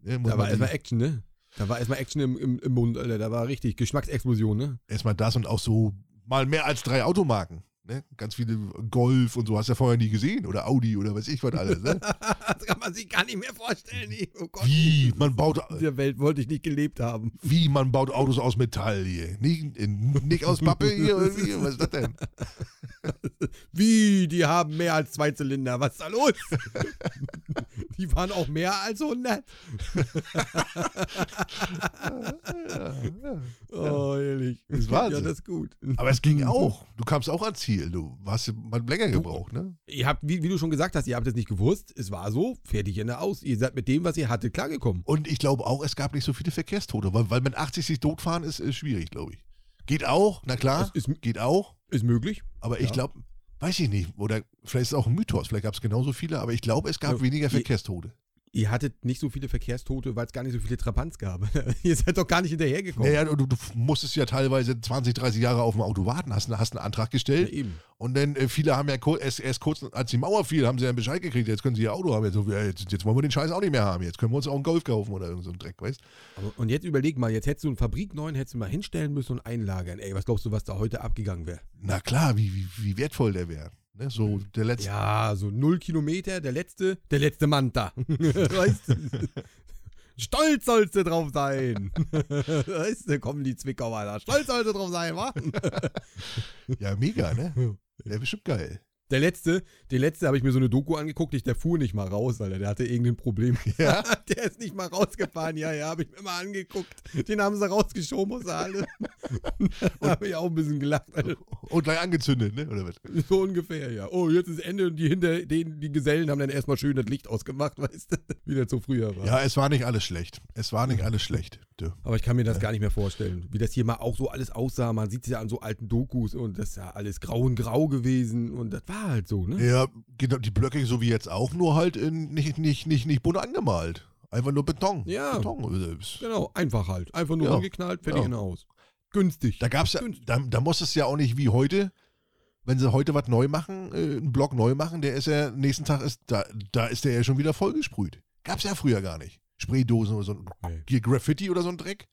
Ne, Da war erstmal Action, ne? Da war erstmal Action im, im, im Mund, Alter. Da war richtig Geschmacksexplosion, ne? erstmal das und auch so mal mehr als drei Automarken. Ne? Ganz viele Golf und so hast du ja vorher nie gesehen. Oder Audi oder weiß ich was alles. Ne? das kann man sich gar nicht mehr vorstellen. Oh Gott. Wie? Man baut, In dieser Welt wollte ich nicht gelebt haben. wie man baut Autos aus Metall hier. Nicht, nicht aus Pappe hier. Irgendwie. Was ist das denn? Wie? Die haben mehr als zwei Zylinder. Was ist da los? die waren auch mehr als 100. Oh, ehrlich. Das ist Wahnsinn. Ja, das ist gut. Aber es ging auch. Du kamst auch ans Ziel. Du hast mal länger gebraucht, ne? Ihr habt, wie, wie du schon gesagt hast, ihr habt es nicht gewusst. Es war so, fertig Ende aus. Ihr seid mit dem, was ihr hattet, klargekommen. Und ich glaube auch, es gab nicht so viele Verkehrstote, weil, weil mit 80 sich totfahren ist, ist schwierig, glaube ich. Geht auch, na klar, ist, geht auch. ist möglich. Aber ich Ja. glaube, weiß ich nicht, oder vielleicht ist es auch ein Mythos, vielleicht gab es genauso viele, aber ich glaube, es gab Ja, weniger Verkehrstote. Ihr hattet nicht so viele Verkehrstote, weil es gar nicht so viele Trabants gab. ihr seid doch gar nicht hinterhergekommen. Naja, du, du musstest ja teilweise 20, 30 Jahre auf dem Auto warten, hast, hast einen Antrag Ja, gestellt eben. und dann äh, viele haben ja erst, erst kurz, als die Mauer fiel, haben sie ja einen Bescheid gekriegt, jetzt können sie ihr Auto haben. Jetzt, ja, jetzt, jetzt wollen wir den Scheiß auch nicht mehr haben, jetzt können wir uns auch einen Golf kaufen oder irgend so einen Dreck, weißt Aber, und jetzt überleg mal, jetzt hättest du einen Fabrikneuen, hättest du mal hinstellen müssen und einlagern. Ey, was glaubst du, was da heute abgegangen wäre? Na klar, wie, wie, wie wertvoll der wäre. Ne? So der letzte. Ja, so null Kilometer, der letzte, der letzte Manta. weißt du? Stolz sollst du drauf sein. weißt du, kommen die Zwickauer da. Stolz sollst du drauf sein, wa? Ja, mega, ne? Der ist bestimmt geil. Der letzte, der letzte habe ich mir so eine Doku angeguckt, ich, der fuhr nicht mal raus, Alter. Der hatte irgendein Problem. Ja? der ist nicht mal rausgefahren. Ja, ja, habe ich mir mal angeguckt. Den haben sie rausgeschoben aus der Halle. da habe ich auch ein bisschen gelacht. Alter. Und gleich angezündet, ne? Oder was? So ungefähr, ja. Oh, jetzt ist Ende und die hinter denen, die Gesellen haben dann erstmal schön das Licht ausgemacht, weißt du? Wie das so früher war. Ja, es war nicht alles schlecht. Es war nicht alles schlecht. Du. Aber ich kann mir das gar nicht mehr vorstellen, wie das hier mal auch so alles aussah. Man sieht es ja an so alten Dokus und das ist ja alles grau und grau gewesen und das war halt so, ne? Ja, genau, die Blöcke so wie jetzt auch, nur halt in, nicht, nicht, nicht, nicht bunt angemalt. Einfach nur Beton. Ja. Beton. Genau, einfach halt. Einfach nur Ja. angeknallt, fertig Ja. Haus. Günstig. Da gab's ja, da, da muss es ja auch nicht wie heute, wenn sie heute was neu machen, äh, einen Block neu machen, der ist ja, nächsten Tag ist, da, da ist der ja schon wieder vollgesprüht. Gab's ja früher gar nicht. Spraydosen oder so, Nee. hier Graffiti oder so ein Dreck.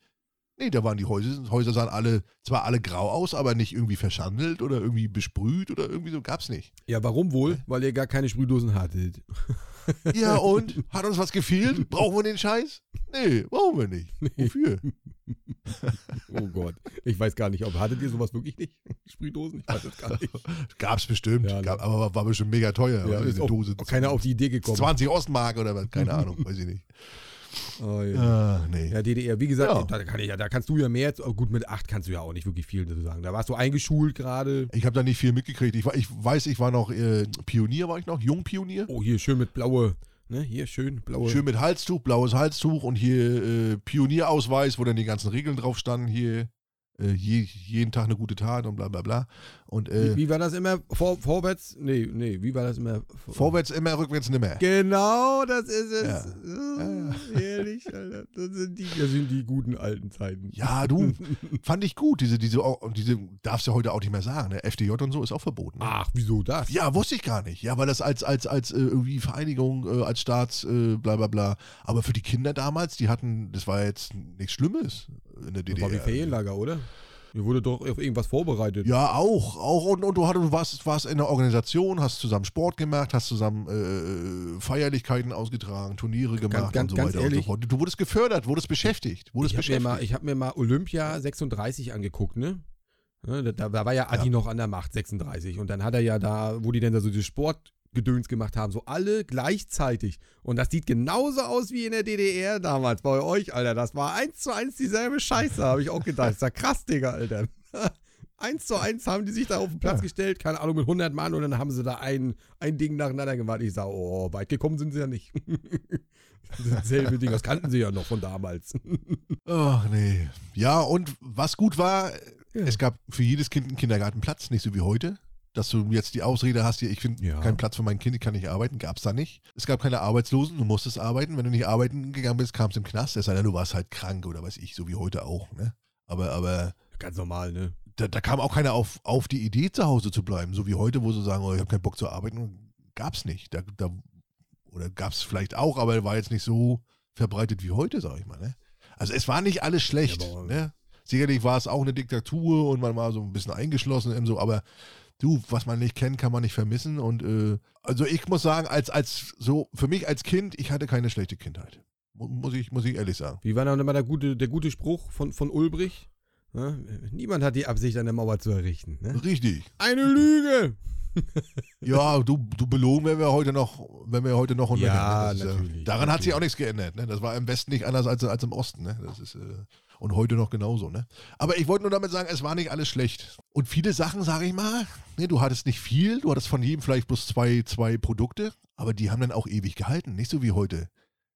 Nee, da waren die Häuser, Häuser sahen alle, zwar alle grau aus, aber nicht irgendwie verschandelt oder irgendwie besprüht oder irgendwie so, gab's nicht. Ja, warum wohl? Weil ihr gar keine Sprühdosen hattet. Ja und? Hat uns was gefehlt? Brauchen wir den Scheiß? Nee, brauchen wir nicht. Wofür? Oh Gott. Ich weiß gar nicht, ob hattet ihr sowas wirklich nicht? Sprühdosen? Ich weiß es gar nicht. Gab's bestimmt, Ja, ne. gab, aber war, bestimmt mega teuer. Ja, ist auch, Dose auch keiner auf die Idee gekommen. 20 Ostmark oder was, keine Ahnung, weiß ich nicht. Oh, ja. Ah, nee. Ja, DDR, wie gesagt, Ja. da, kann ich, da kannst du ja mehr, oh, gut, mit acht kannst du ja auch nicht wirklich viel dazu sagen. Da warst du eingeschult gerade. Ich habe da nicht viel mitgekriegt. Ich, war, ich weiß, ich war noch äh, Pionier, war ich noch, Jungpionier. Oh, hier schön mit blaue, ne, hier schön blaue. Schön mit Halstuch, blaues Halstuch und hier äh, Pionierausweis, wo dann die ganzen Regeln drauf standen. Hier äh, je, jeden Tag eine gute Tat und bla bla bla. Und äh, wie, wie war das immer? Vor, vorwärts? Nee, nee, wie war das immer? vorwärts immer, rückwärts nimmer. Genau, das ist es. Ja. Oh, Ehrlich, Alter. Das sind, die, das sind die guten alten Zeiten. Ja, du, fand ich gut. Diese, diese, diese, darfst du ja heute auch nicht mehr sagen. Ne? FDJ und so ist auch verboten. Ne? Ach, wieso das? Ja, wusste ich gar nicht. Ja, weil das als, als, als äh, irgendwie Vereinigung, äh, als Staats, äh, bla bla bla. Aber für die Kinder damals, die hatten, das war jetzt nichts Schlimmes in der Das DDR. war wie Ferienlager, oder? Mir wurde doch auf irgendwas vorbereitet. Ja, auch. auch und, und du, hattest, warst, warst in der Organisation, hast zusammen Sport gemacht, hast zusammen äh, Feierlichkeiten ausgetragen, Turniere gemacht ganz- und so ganz weiter und so fort. Du wurdest gefördert, wurdest beschäftigt. Wurdest Ich habe mir, beschäftigt. mal- ich hab mir mal Olympia 36 angeguckt, ne? Ja, Da, da war ja Adi Ja. noch an der Macht, 36. Und dann hat er ja da, wo die denn da so dieses Sportgedöns gemacht haben, so alle gleichzeitig. Und das sieht genauso aus wie in der DDR damals bei euch, Alter. Das war eins zu eins dieselbe Scheiße, habe ich auch gedacht. Das ist ja krass, Digga, Alter. Eins zu eins haben die sich da auf den Platz Ja. gestellt, keine Ahnung, mit 100 Mann und dann haben sie da ein, ein Ding nacheinander gemacht. Ich sage, oh, weit gekommen sind sie ja nicht. Dasselbe Ding, das kannten sie ja noch von damals. Ach nee. Ja, und was gut war, Ja. es gab für jedes Kind einen Kindergartenplatz, nicht so wie heute. Dass du jetzt die Ausrede hast, hier, ich finde Ja. keinen Platz für mein Kind, ich kann nicht arbeiten, gab es da nicht. Es gab keine Arbeitslosen, du musstest arbeiten. Wenn du nicht arbeiten gegangen bist, kamst du im Knast. Es sei denn, du warst halt krank oder weiß ich, so wie heute auch. Ne? Aber, aber Ganz normal, ne? da, da kam auch keiner auf, auf die Idee, zu Hause zu bleiben, so wie heute, wo sie sagen, oh, ich habe keinen Bock zu arbeiten. Gab's nicht. Da, da, oder gab's vielleicht auch, aber war jetzt nicht so verbreitet wie heute, sag ich mal. Ne? Also es war nicht alles schlecht. Ja, ne? Sicherlich war es auch eine Diktatur und man war so ein bisschen eingeschlossen und so, aber du, was man nicht kennt, kann man nicht vermissen. Und äh, also ich muss sagen, als, als so, für mich als Kind, ich hatte keine schlechte Kindheit. Mu- Muss ich, muss ich ehrlich sagen. Wie war dann immer der gute, der gute Spruch von, von Ulbrich? Ne? Niemand hat die Absicht, eine Mauer zu errichten. Ne? Richtig. Eine Lüge! Ja, du, du belogen, wenn wir heute noch, wenn wir heute noch und Ja, nöcher, ne? Ist, natürlich, daran hat sich natürlich. auch nichts geändert. Ne? Das war im Westen nicht anders als, als im Osten. Ne? Das ist, äh, und heute noch genauso. Ne? Aber ich wollte nur damit sagen, es war nicht alles schlecht. Und viele Sachen, sage ich mal, ne, du hattest nicht viel, du hattest von jedem vielleicht bloß zwei, zwei Produkte, aber die haben dann auch ewig gehalten. Nicht so wie heute.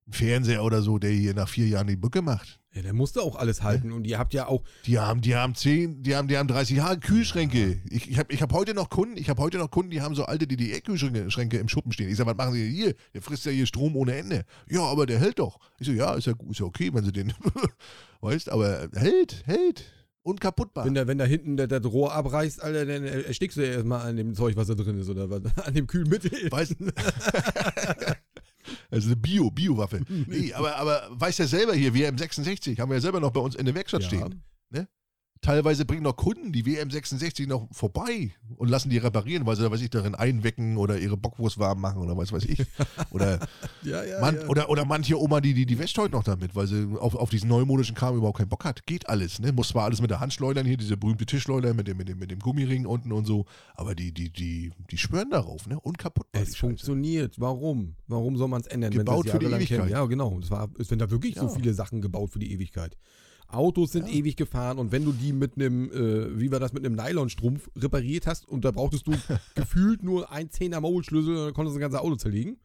Ein Fernseher oder so, der hier nach vier Jahren die Bücke macht. Ja, der musste auch alles halten. Und ihr habt ja auch, Die haben, die haben 10, die haben, die haben 30 Jahre Kühlschränke. Ich, ich habe ich hab heute noch Kunden, ich habe heute noch Kunden, die haben so alte DDR-Kühlschränke Schränke im Schuppen stehen. Ich sage, was machen Sie hier? Der frisst ja hier Strom ohne Ende. Ja, aber der hält doch. Ich so, ja, ist ja, gut, ist ja okay, wenn Sie den, weißt, aber hält, hält. Unkaputtbar. wenn, da, wenn da hinten der, das Rohr abreißt, Alter, dann erstickst du ja erstmal an dem Zeug, was da drin ist, oder was? An dem Kühlmittel. Weißt Also eine Bio, Bio-Waffe. Nee, aber, aber weiß ja selber hier, WM66 haben wir ja selber noch bei uns in der Werkstatt Ja. stehen. Teilweise bringen noch Kunden die WM66 noch vorbei und lassen die reparieren, weil sie da, weiß ich, darin einwecken oder ihre Bockwurst warm machen oder was weiß ich. Oder, Ja, ja, man, ja. oder, oder manche Oma, die, die, die wäscht heute noch damit, weil sie auf, auf diesen neumodischen Kram überhaupt keinen Bock hat. Geht alles, ne? Muss zwar alles mit der Hand schleudern hier, diese berühmte Tischschleuder mit dem, mit dem, mit dem Gummiring unten und so, aber die, die, die, die schwören darauf, ne? Unkaputtbar. Es Scheiße. funktioniert. Warum? Warum soll man es ändern? Gebaut für die Ewigkeit. kennt? Ja, genau. Es war, es sind da wirklich so Ja. viele Sachen gebaut für die Ewigkeit. Autos sind Ja. ewig gefahren und wenn du die mit einem, äh, wie war das, mit einem Nylonstrumpf repariert hast und da brauchtest du gefühlt nur ein Zehner Maulschlüssel, dann konntest du das ganze Auto zerlegen.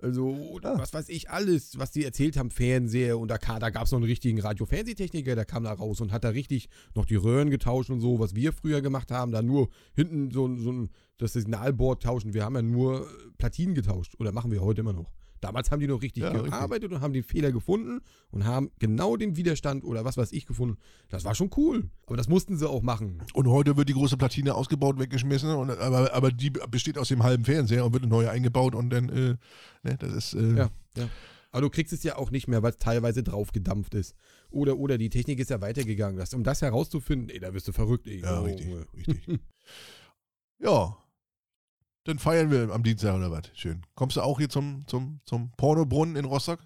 Also, Ja. was weiß ich, alles, was die erzählt haben, Fernseher und da, da gab es noch einen richtigen Radio-Fernsehtechniker, der kam da raus und hat da richtig noch die Röhren getauscht und so, was wir früher gemacht haben, da nur hinten so, ein- so das Signalboard tauschen. Wir haben ja nur Platinen getauscht oder machen wir heute immer noch. Damals haben die noch richtig Ja, richtig. gearbeitet und haben den Fehler gefunden und haben genau den Widerstand oder was weiß ich gefunden. Das war schon cool. Aber das mussten sie auch machen. Und heute wird die große Platine ausgebaut, weggeschmissen, und, aber, aber die besteht aus dem halben Fernseher und wird eine neue eingebaut und dann, äh, ne, das ist, äh, Ja, ja. Aber du kriegst es ja auch nicht mehr, weil es teilweise drauf gedampft ist. Oder, oder die Technik ist ja weitergegangen. Das, um das herauszufinden, ey, da wirst du verrückt, ey. ja, richtig, richtig. ja, dann feiern wir am Dienstag oder was? Schön. Kommst du auch hier zum, zum, zum Pornobrunnen in Rostock?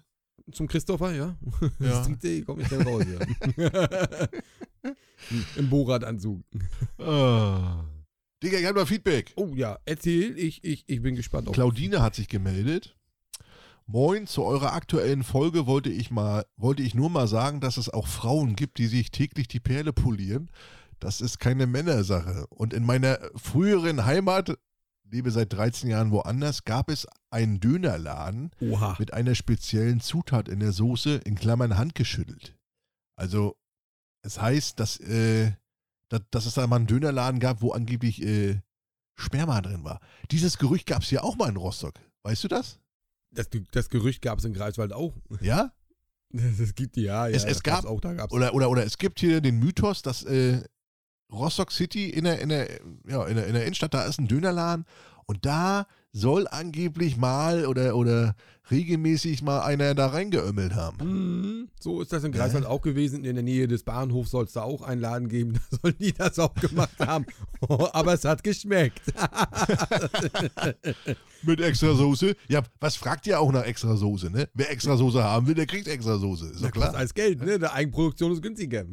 Zum Christopher, ja? Ja. Sieht, komm ich dann raus, ja. Im Borat-Anzug. Ah. Digga, ich hab mal Feedback. Oh ja, erzähl, ich, ich, ich bin gespannt auf. Claudine hat sich gemeldet. Moin, zu eurer aktuellen Folge wollte ich mal, wollte ich nur mal sagen, dass es auch Frauen gibt, die sich täglich die Perle polieren. Das ist keine Männersache. Und in meiner früheren Heimat, lebe seit 13 Jahren woanders, gab es einen Dönerladen Oha. mit einer speziellen Zutat in der Soße, in Klammern handgeschüttelt. Also, es heißt, dass, äh, dass, dass es da mal einen Dönerladen gab, wo angeblich äh, Sperma drin war. Dieses Gerücht gab es ja auch mal in Rostock. Weißt du das? Das, das Gerücht gab es in Greifswald auch. Ja? Es gibt ja, ja. Es- es gab- auch, da gab's. Oder, oder, oder es gibt hier den Mythos, dass äh, Rostock City in der, in, der, ja, in, der, in der Innenstadt, da ist ein Dönerladen und da soll angeblich mal oder, oder regelmäßig mal einer da reingeömmelt haben. Mhm, so ist das in Greifswald auch gewesen. In der Nähe des Bahnhofs soll es da auch einen Laden geben. Da sollen die das auch gemacht haben. Aber es hat geschmeckt. Mit extra Soße? Ja, was fragt ihr auch nach extra Soße, ne? Wer extra Soße haben will, der kriegt extra Soße. Ist doch klar. alles Geld, ne? Der Eigenproduktion ist günstiger.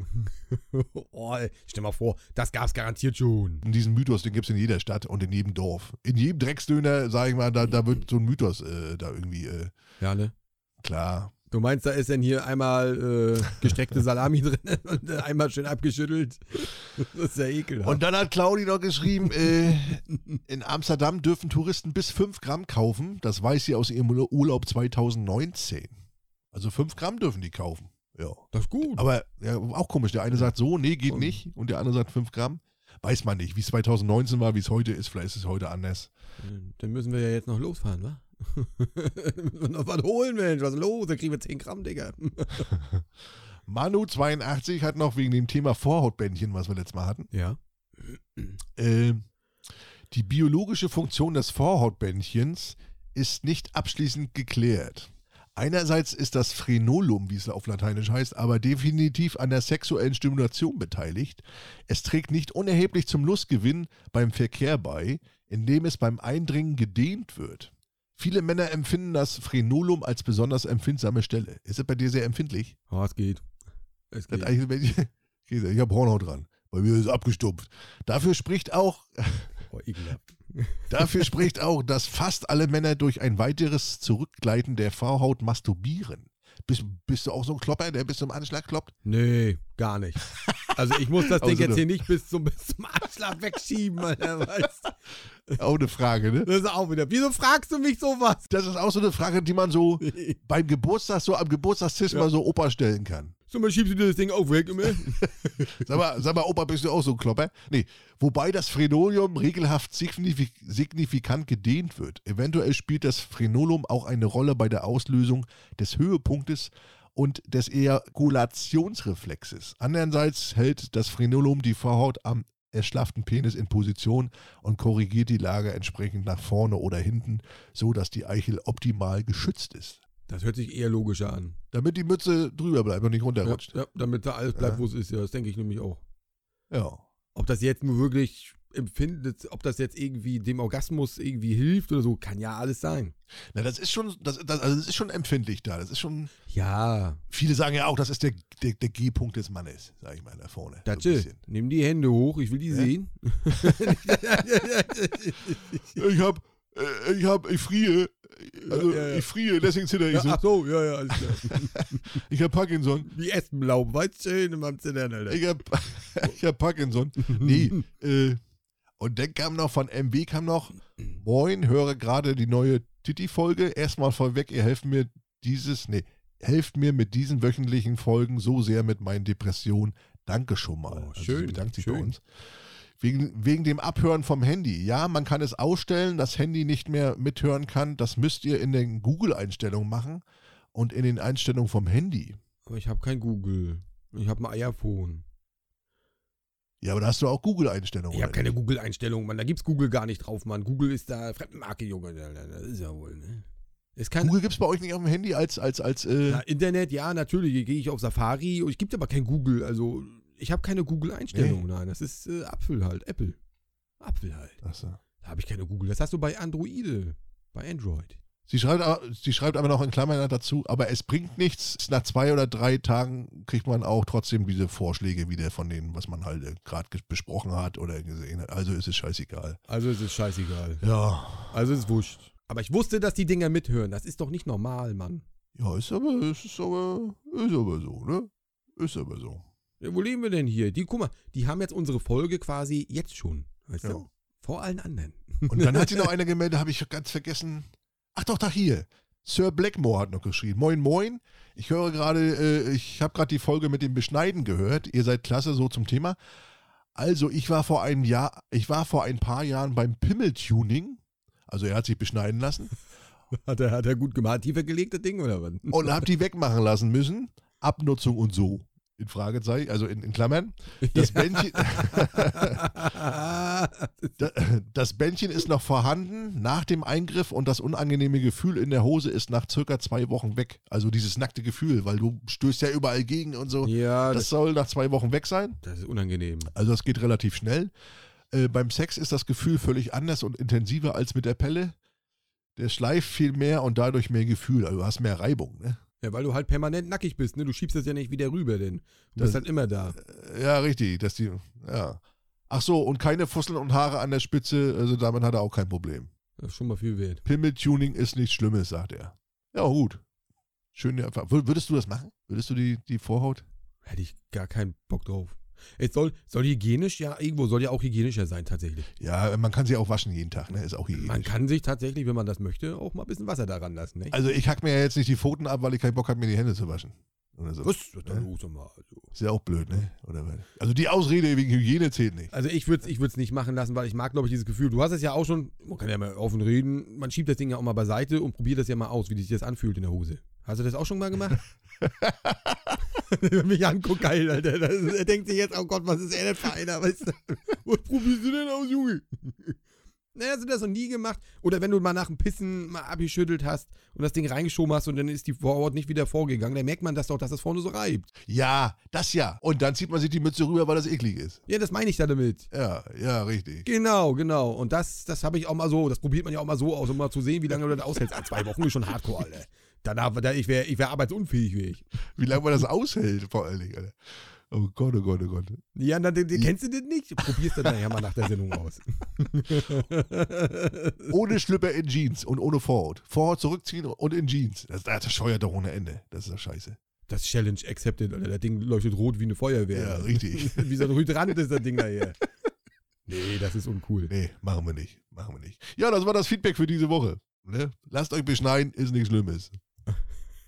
oh, ey, stell mal vor, das gab's garantiert schon. Und diesen Mythos, den gibt es in jeder Stadt und in jedem Dorf. In jedem Drecksdöner, sag ich mal, da, da wird so ein Mythos äh, da irgendwie, äh, Ja, ne? klar. Du meinst, da ist dann hier einmal äh, gestreckte Salami drin und äh, einmal schön abgeschüttelt? Das ist ja ekelhaft. Und dann hat Claudi noch geschrieben, äh, in Amsterdam dürfen Touristen bis 5 Gramm kaufen. Das weiß sie aus ihrem Urlaub 2019. Also 5 Gramm dürfen die kaufen. Ja. das ist gut. Aber ja, auch komisch. Der eine sagt so, nee, geht nicht. Und der andere sagt 5 Gramm. Weiß man nicht, wie es 2019 war, wie es heute ist. Vielleicht ist es heute anders. Dann müssen wir ja jetzt noch losfahren, wa? Müssen wir noch was holen, Mensch. Was ist los? Da kriegen wir 10 Gramm, Digga. Manu82 hat noch wegen dem Thema Vorhautbändchen, was wir letztes Mal hatten, Ja. äh, die biologische Funktion des Vorhautbändchens ist nicht abschließend geklärt. Einerseits ist das Frenulum, wie es auf Lateinisch heißt, aber definitiv an der sexuellen Stimulation beteiligt. Es trägt nicht unerheblich zum Lustgewinn beim Verkehr bei, indem es beim Eindringen gedehnt wird. Viele Männer empfinden das Frenulum als besonders empfindsame Stelle. Ist es bei dir sehr empfindlich? Oh, es geht. Es geht. Ich habe Hornhaut dran. Bei mir ist es abgestumpft. Dafür spricht auch, Oh, dafür spricht auch, dass fast alle Männer durch ein weiteres Zurückgleiten der Vorhaut masturbieren. Bist, bist du auch so ein Klopper, der bis zum Anschlag kloppt? Nee, gar nicht. Also ich muss das Ding jetzt hier nicht bis zum, bis zum Anschlag wegschieben, Alter. Weißt du? Auch eine Frage, ne? Das ist auch wieder. Wieso fragst du mich sowas? Das ist auch so eine Frage, die man so beim Geburtstag, so am Geburtstagstisch Ja. mal so Opa stellen kann. So, mal schiebst du dir das Ding auch weg, immer? Sag mal, sag mal, Opa, bist du auch so ein Klopper? Nee, wobei das Frenolium regelhaft signifik signifikant gedehnt wird. Eventuell spielt das Frenolum auch eine Rolle bei der Auslösung des Höhepunktes und des Ejakulationsreflexes. Andererseits hält das Frenolum die Vorhaut am erschlafften Penis in Position und korrigiert die Lage entsprechend nach vorne oder hinten, so dass die Eichel optimal geschützt ist. Das hört sich eher logischer an. Damit die Mütze drüber bleibt und nicht Ja, runterrutscht. ja, damit da alles bleibt, Ja. wo es ist. Ja, das denke ich nämlich auch. ja. Ob das jetzt nur wirklich empfindet, ob das jetzt irgendwie dem Orgasmus irgendwie hilft oder so, kann ja alles sein. Na, das ist schon, das, das, also das ist schon empfindlich da. Das ist schon. Ja, Viele sagen ja auch, das ist der, der, der G-Punkt des Mannes, sag ich mal, da vorne. So Datsche, bisschen. nimm die Hände hoch, ich will die Ja. sehen. Ich hab, äh, ich hab, ich friere. Also, Ja, ja, ich friere, deswegen zitter ich so. ach so, ja, ja, alles klar. Ich hab Parkinson. Wie Espenlaub, weißt du, schön im Zittern, Alter. Ich hab, ich hab Parkinson. Nee, äh, und dann kam noch von MB kam noch, moin, höre gerade die neue Titi-Folge. Erstmal vorweg, ihr helft mir dieses, nee, helft mir mit diesen wöchentlichen Folgen so sehr mit meinen Depressionen. Danke schon mal. Oh, Also schön, bedankt sich bei schön. uns. Wegen, wegen dem Abhören vom Handy. Ja, man kann es ausstellen, das Handy nicht mehr mithören kann. Das müsst ihr in den Google-Einstellungen machen und in den Einstellungen vom Handy. Aber ich habe kein Google. Ich habe ein iPhone. Ja, aber da hast du auch Google-Einstellungen. Ich habe keine nicht? Google-Einstellung, Mann. Da gibt's Google gar nicht drauf, Mann. Google ist da Fremdenmarke, Junge. Das ist ja wohl, ne? Google gibt es bei euch nicht auf dem Handy als, als, als, äh, Na, Internet, ja, natürlich. Gehe ich auf Safari es gibt aber kein Google. Also, ich habe keine Google-Einstellung. Nee. Nein, das ist äh, Apfel halt. Apple. Apfel halt. Achso. Da habe ich keine Google. Das hast du bei Androide. Bei Android. Sie schreibt, aber- sie schreibt aber noch in Klammern dazu, aber es bringt nichts. Nach zwei oder drei Tagen kriegt man auch trotzdem diese Vorschläge wieder von denen, was man halt äh, gerade besprochen hat oder gesehen hat. Also ist es scheißegal. Also ist es scheißegal. Ja. Also ist es wurscht. Aber ich wusste, dass die Dinger mithören. Das ist doch nicht normal, Mann. Ja, ist aber, ist, ist aber, ist aber so, ne? Ist aber so. Ja, wo leben wir denn hier? Die, guck mal, die haben jetzt unsere Folge quasi jetzt schon. Weißt Ja. du? Vor allen anderen. Und dann hat sie noch eine gemeldet, habe ich ganz vergessen. Ach doch, da hier. Sir Blackmore hat noch geschrieben. Moin, moin. Ich höre gerade, äh, ich habe gerade die Folge mit dem Beschneiden gehört. Ihr seid klasse so zum Thema. Also, ich war vor einem Jahr, ich war vor ein paar Jahren beim Pimmeltuning. Also, er hat sich beschneiden lassen Hat er, hat er gut gemacht? Tiefer gelegt, das Ding, oder was? und hab die wegmachen lassen müssen. Abnutzung und so. In Fragezeichen, also in, in Klammern. Das Bändchen, Da- Das Bändchen ist noch vorhanden nach dem Eingriff und das unangenehme Gefühl in der Hose ist nach circa zwei Wochen weg. Also dieses nackte Gefühl, weil du stößt ja überall gegen und so. ja, Das das, soll nach zwei Wochen weg sein. das ist unangenehm. Also das geht relativ schnell. Äh, beim Sex ist das Gefühl völlig anders und intensiver als mit der Pelle. Der schleift viel mehr und dadurch mehr Gefühl. Also du hast mehr Reibung. Ne? Ja, weil du halt permanent nackig bist, ne? Du schiebst das ja nicht wieder rüber, denn du Das- bist halt immer da. Äh, Ja, richtig. Dass die, ja. Ach so, und keine Fusseln und Haare an der Spitze. Also damit hat er auch kein Problem. Das ist schon mal viel wert. Pimmeltuning ist nichts Schlimmes, sagt er. Ja, gut. Erfahrung. Wür- Würdest du das machen? Würdest du die, die Vorhaut? Hätte ich gar keinen Bock drauf. Es soll, soll hygienisch, ja, irgendwo soll ja auch hygienischer sein, tatsächlich. Ja, man kann sie auch waschen jeden Tag, ne? Ist auch hygienisch. Man kann sich tatsächlich, wenn man das möchte, auch mal ein bisschen Wasser daran lassen, ne? Also ich hack mir ja jetzt nicht die Pfoten ab, weil ich keinen Bock habe, mir die Hände zu waschen. Oder so. Was? Ja. sag mal, also. Ist ja auch blöd, ne? Oder was? Also die Ausrede wegen Hygiene zählt nicht. Also ich würde es ich würd's nicht machen lassen, weil ich mag, glaube ich, dieses Gefühl. Du hast es ja auch schon, man kann ja mal offen reden, man schiebt das Ding ja auch mal beiseite und probiert das ja mal aus, wie sich das anfühlt in der Hose. Hast du das auch schon mal gemacht? Wenn mich anguckt, geil, Alter. Das, er denkt sich jetzt, oh Gott, was ist er denn für einer, weißt du? Was probierst du denn aus, Junge? Naja, hast du das noch nie gemacht? Oder wenn du mal nach dem Pissen mal abgeschüttelt hast und das Ding reingeschoben hast und dann ist die Vorhaut nicht wieder vorgegangen, dann merkt man das doch, dass das vorne so reibt. Ja, das ja. Und dann zieht man sich die Mütze rüber, weil das eklig ist. Ja, das meine ich da damit. Ja, ja, richtig. Genau, genau. Und das, das habe ich auch mal so, das probiert man ja auch mal so aus, um mal zu sehen, wie lange du das aushältst. Ah, zwei Wochen ist schon hardcore, Alter. Danach, da, ich wäre ich wär arbeitsununfähig, wäre ich. Wie lange man das aushält, vor allen Dingen, Alter. Oh Gott, oh Gott, oh Gott. Ja, dann, den, den, kennst du den nicht? Probierst du dann ja mal nach der Sendung aus. Ohne Schlüpper in Jeans und ohne Vorhaut. Vorhaut zurückziehen und in Jeans. Das, das scheuert doch ohne Ende. Das ist doch scheiße. Das Challenge accepted, Alter. Das Ding leuchtet rot wie eine Feuerwehr. Ja, richtig. wie so ein Hydrant ist das Ding da hier. Nee, das ist uncool. Nee, machen wir nicht. Machen wir nicht. Ja, das war das Feedback für diese Woche. Ne? Lasst euch beschneiden, ist nichts Schlimmes.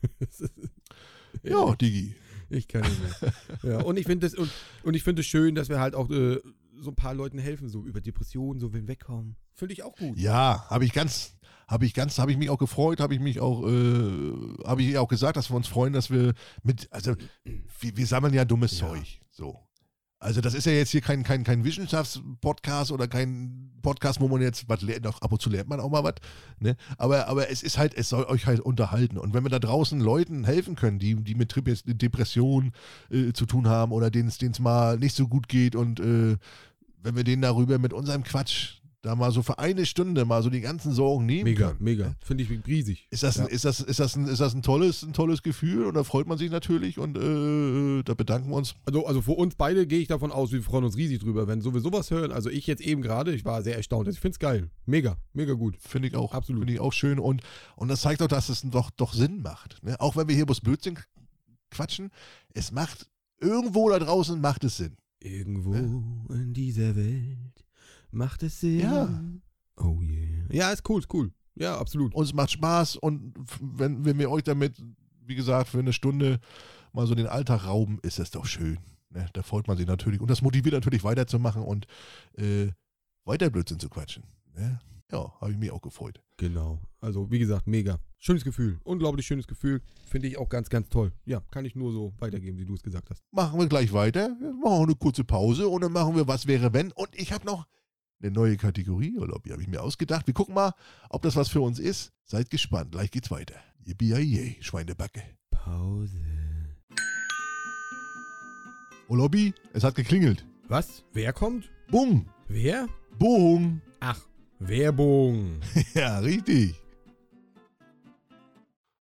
ja, Digi. Ich kann nicht mehr. Ja, und ich finde es und, und ich finde es schön, dass wir halt auch äh, so ein paar Leuten helfen, so über Depressionen, so wenn wegkommen. Finde ich auch gut. Ja, habe ich ganz, habe ich ganz, habe ich mich auch gefreut, habe ich mich auch, äh, habe ich auch gesagt, dass wir uns freuen, dass wir mit, also wir, wir sammeln ja dummes Ja. Zeug, so. Also das ist ja jetzt hier kein, kein, kein Wissenschaftspodcast oder kein Podcast, wo man jetzt was lernt, auch ab und zu lernt man auch mal was, ne? Aber, aber es ist halt, es soll euch halt unterhalten. Und wenn wir da draußen Leuten helfen können, die, die mit Depressionen äh, zu tun haben oder denen es mal nicht so gut geht und äh, wenn wir denen darüber mit unserem Quatsch da mal so für eine Stunde mal so die ganzen Sorgen nehmen Mega, können. mega. Finde ich riesig. Ist das, ein, Ja. ist, das, ist, das ein, ist das ein tolles, ein tolles Gefühl und da freut man sich natürlich und äh, da bedanken wir uns. Also, also für uns beide gehe ich davon aus, wir freuen uns riesig drüber, wenn sowieso was hören. Also ich jetzt eben gerade, ich war sehr erstaunt. Ich finde es geil. Mega, mega gut. Finde ich auch, Absolut. Finde ich auch schön und, und das zeigt auch, dass es doch, doch Sinn macht. Ne? Auch wenn wir hier bloß Blödsinn quatschen, es macht, irgendwo da draußen macht es Sinn. Irgendwo in dieser Welt macht es Sinn. Ja. Oh yeah. Ja, ist cool, ist cool. Ja, absolut. Und es macht Spaß und wenn, wenn wir euch damit, wie gesagt, für eine Stunde mal so den Alltag rauben, ist das doch schön. Ne? Da freut man sich natürlich. Und das motiviert natürlich weiterzumachen und äh, weiter Blödsinn zu quatschen. Ne? Ja, habe ich mich auch gefreut. Genau. Also, wie gesagt, mega. Schönes Gefühl. Unglaublich schönes Gefühl. Finde ich auch ganz, ganz toll. Ja, kann ich nur so weitergeben, wie du es gesagt hast. Machen wir gleich weiter. Wir machen eine kurze Pause und dann machen wir Was wäre wenn. Und ich habe noch eine neue Kategorie, oder habe ich mir ausgedacht. Wir gucken mal, ob das was für uns ist. Seid gespannt. Gleich geht's weiter. Yippie Schweinebacke. Pause. Oh Lobby, es hat geklingelt. Was? Wer kommt? Bung, Wer? Bung. Ach, Werbung. Ja, richtig.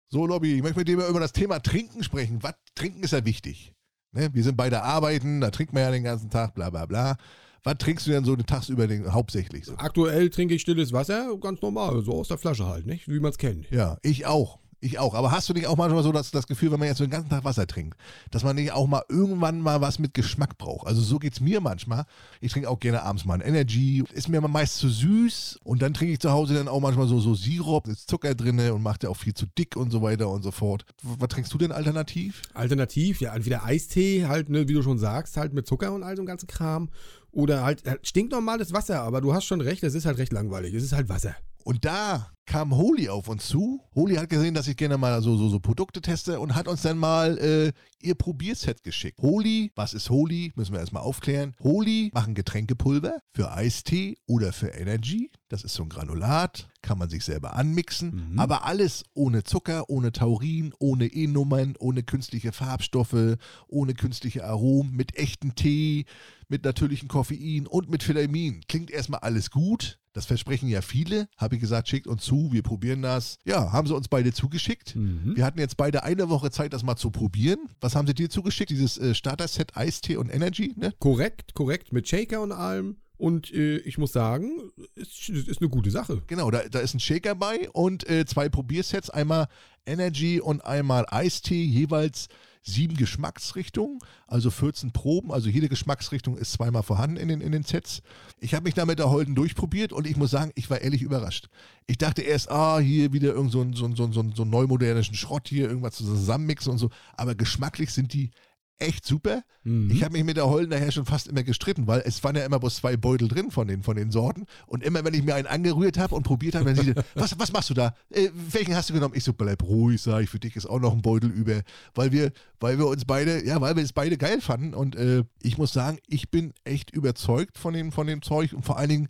So, Lobby, ich möchte mit dir über das Thema Trinken sprechen. Was Trinken ist ja wichtig. Ne? Wir sind beide arbeiten, da trinkt man ja den ganzen Tag, bla bla bla. Was trinkst du denn so den tagsüber den, hauptsächlich? So? Aktuell trinke ich stilles Wasser, ganz normal, so aus der Flasche halt, nicht? Wie man es kennt. Ja, ich auch. Ich auch. Aber hast du nicht auch manchmal so das, das Gefühl, wenn man jetzt so den ganzen Tag Wasser trinkt, dass man nicht auch mal irgendwann mal was mit Geschmack braucht? Also so geht's mir manchmal. Ich trinke auch gerne abends mal ein Energy. Ist mir aber meist zu süß. Und dann trinke ich zu Hause dann auch manchmal so, so Sirup, ist Zucker drin und macht ja auch viel zu dick und so weiter und so fort. Was trinkst du denn alternativ? Alternativ, ja, entweder Eistee, halt, ne, wie du schon sagst, halt mit Zucker und all so einem ganzen Kram. Oder halt, halt stinknormales Wasser, aber du hast schon recht, es ist halt recht langweilig. Es ist halt Wasser. Und da kam Holi auf uns zu. Holi hat gesehen, dass ich gerne mal so, so, so Produkte teste und hat uns dann mal äh, ihr Probierset geschickt. Holi, was ist Holi? Müssen wir erstmal aufklären. Holi machen Getränkepulver für Eistee oder für Energy. Das ist so ein Granulat, kann man sich selber anmixen. Mhm. Aber alles ohne Zucker, ohne Taurin, ohne E-Nummern, ohne künstliche Farbstoffe, ohne künstliche Aromen, mit echten Tee, mit natürlichem Koffein und mit Philamin. Klingt erstmal alles gut. Das versprechen ja viele. Habe ich gesagt, schickt uns zu, wir probieren das. Ja, haben sie uns beide zugeschickt. Mhm. Wir hatten jetzt beide eine Woche Zeit, das mal zu probieren. Was haben sie dir zugeschickt? Dieses äh, Starter-Set Eistee und Energy, ne? Korrekt, korrekt, mit Shaker und allem. Und äh, ich muss sagen, ist, ist eine gute Sache. Genau, da, da ist ein Shaker bei und äh, zwei Probiersets, einmal Energy und einmal Eistee, jeweils sieben Geschmacksrichtungen, also 14 Proben, also jede Geschmacksrichtung ist zweimal vorhanden in den, in den Sets. Ich habe mich da mit der Holden durchprobiert und ich muss sagen, ich war ehrlich überrascht. Ich dachte erst, ah, hier wieder irgend so ein, so ein, so ein, so ein, neumodernischen Schrott hier, irgendwas zusammenmixen und so, aber geschmacklich sind die echt super. Mhm. Ich habe mich mit der Holden daher schon fast immer gestritten, weil es waren ja immer bloß zwei Beutel drin von den, von den Sorten. Und immer, wenn ich mir einen angerührt habe und probiert habe, dann sie, was, was machst du da? Äh, welchen hast du genommen? Ich so, bleib ruhig, sag ich, für dich ist auch noch ein Beutel über. Weil wir, weil wir uns beide, ja, weil wir es beide geil fanden. Und äh, ich muss sagen, ich bin echt überzeugt von dem, von dem Zeug und vor allen Dingen,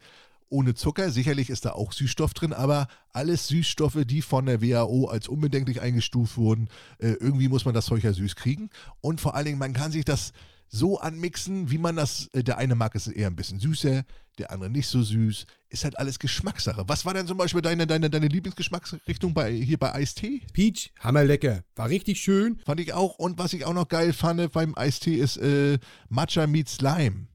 ohne Zucker. Sicherlich ist da auch Süßstoff drin, aber alles Süßstoffe, die von der WHO als unbedenklich eingestuft wurden. Äh, irgendwie muss man das Zeug ja süß kriegen. Und vor allen Dingen, man kann sich das so anmixen, wie man das, äh, der eine mag es eher ein bisschen süßer, der andere nicht so süß. Ist halt alles Geschmackssache. Was war denn zum Beispiel deine, deine, deine Lieblingsgeschmacksrichtung bei, hier bei Eistee? Peach, hammerlecker. War richtig schön. Fand ich auch. Und was ich auch noch geil fand beim Eistee ist äh, Matcha meets Lime.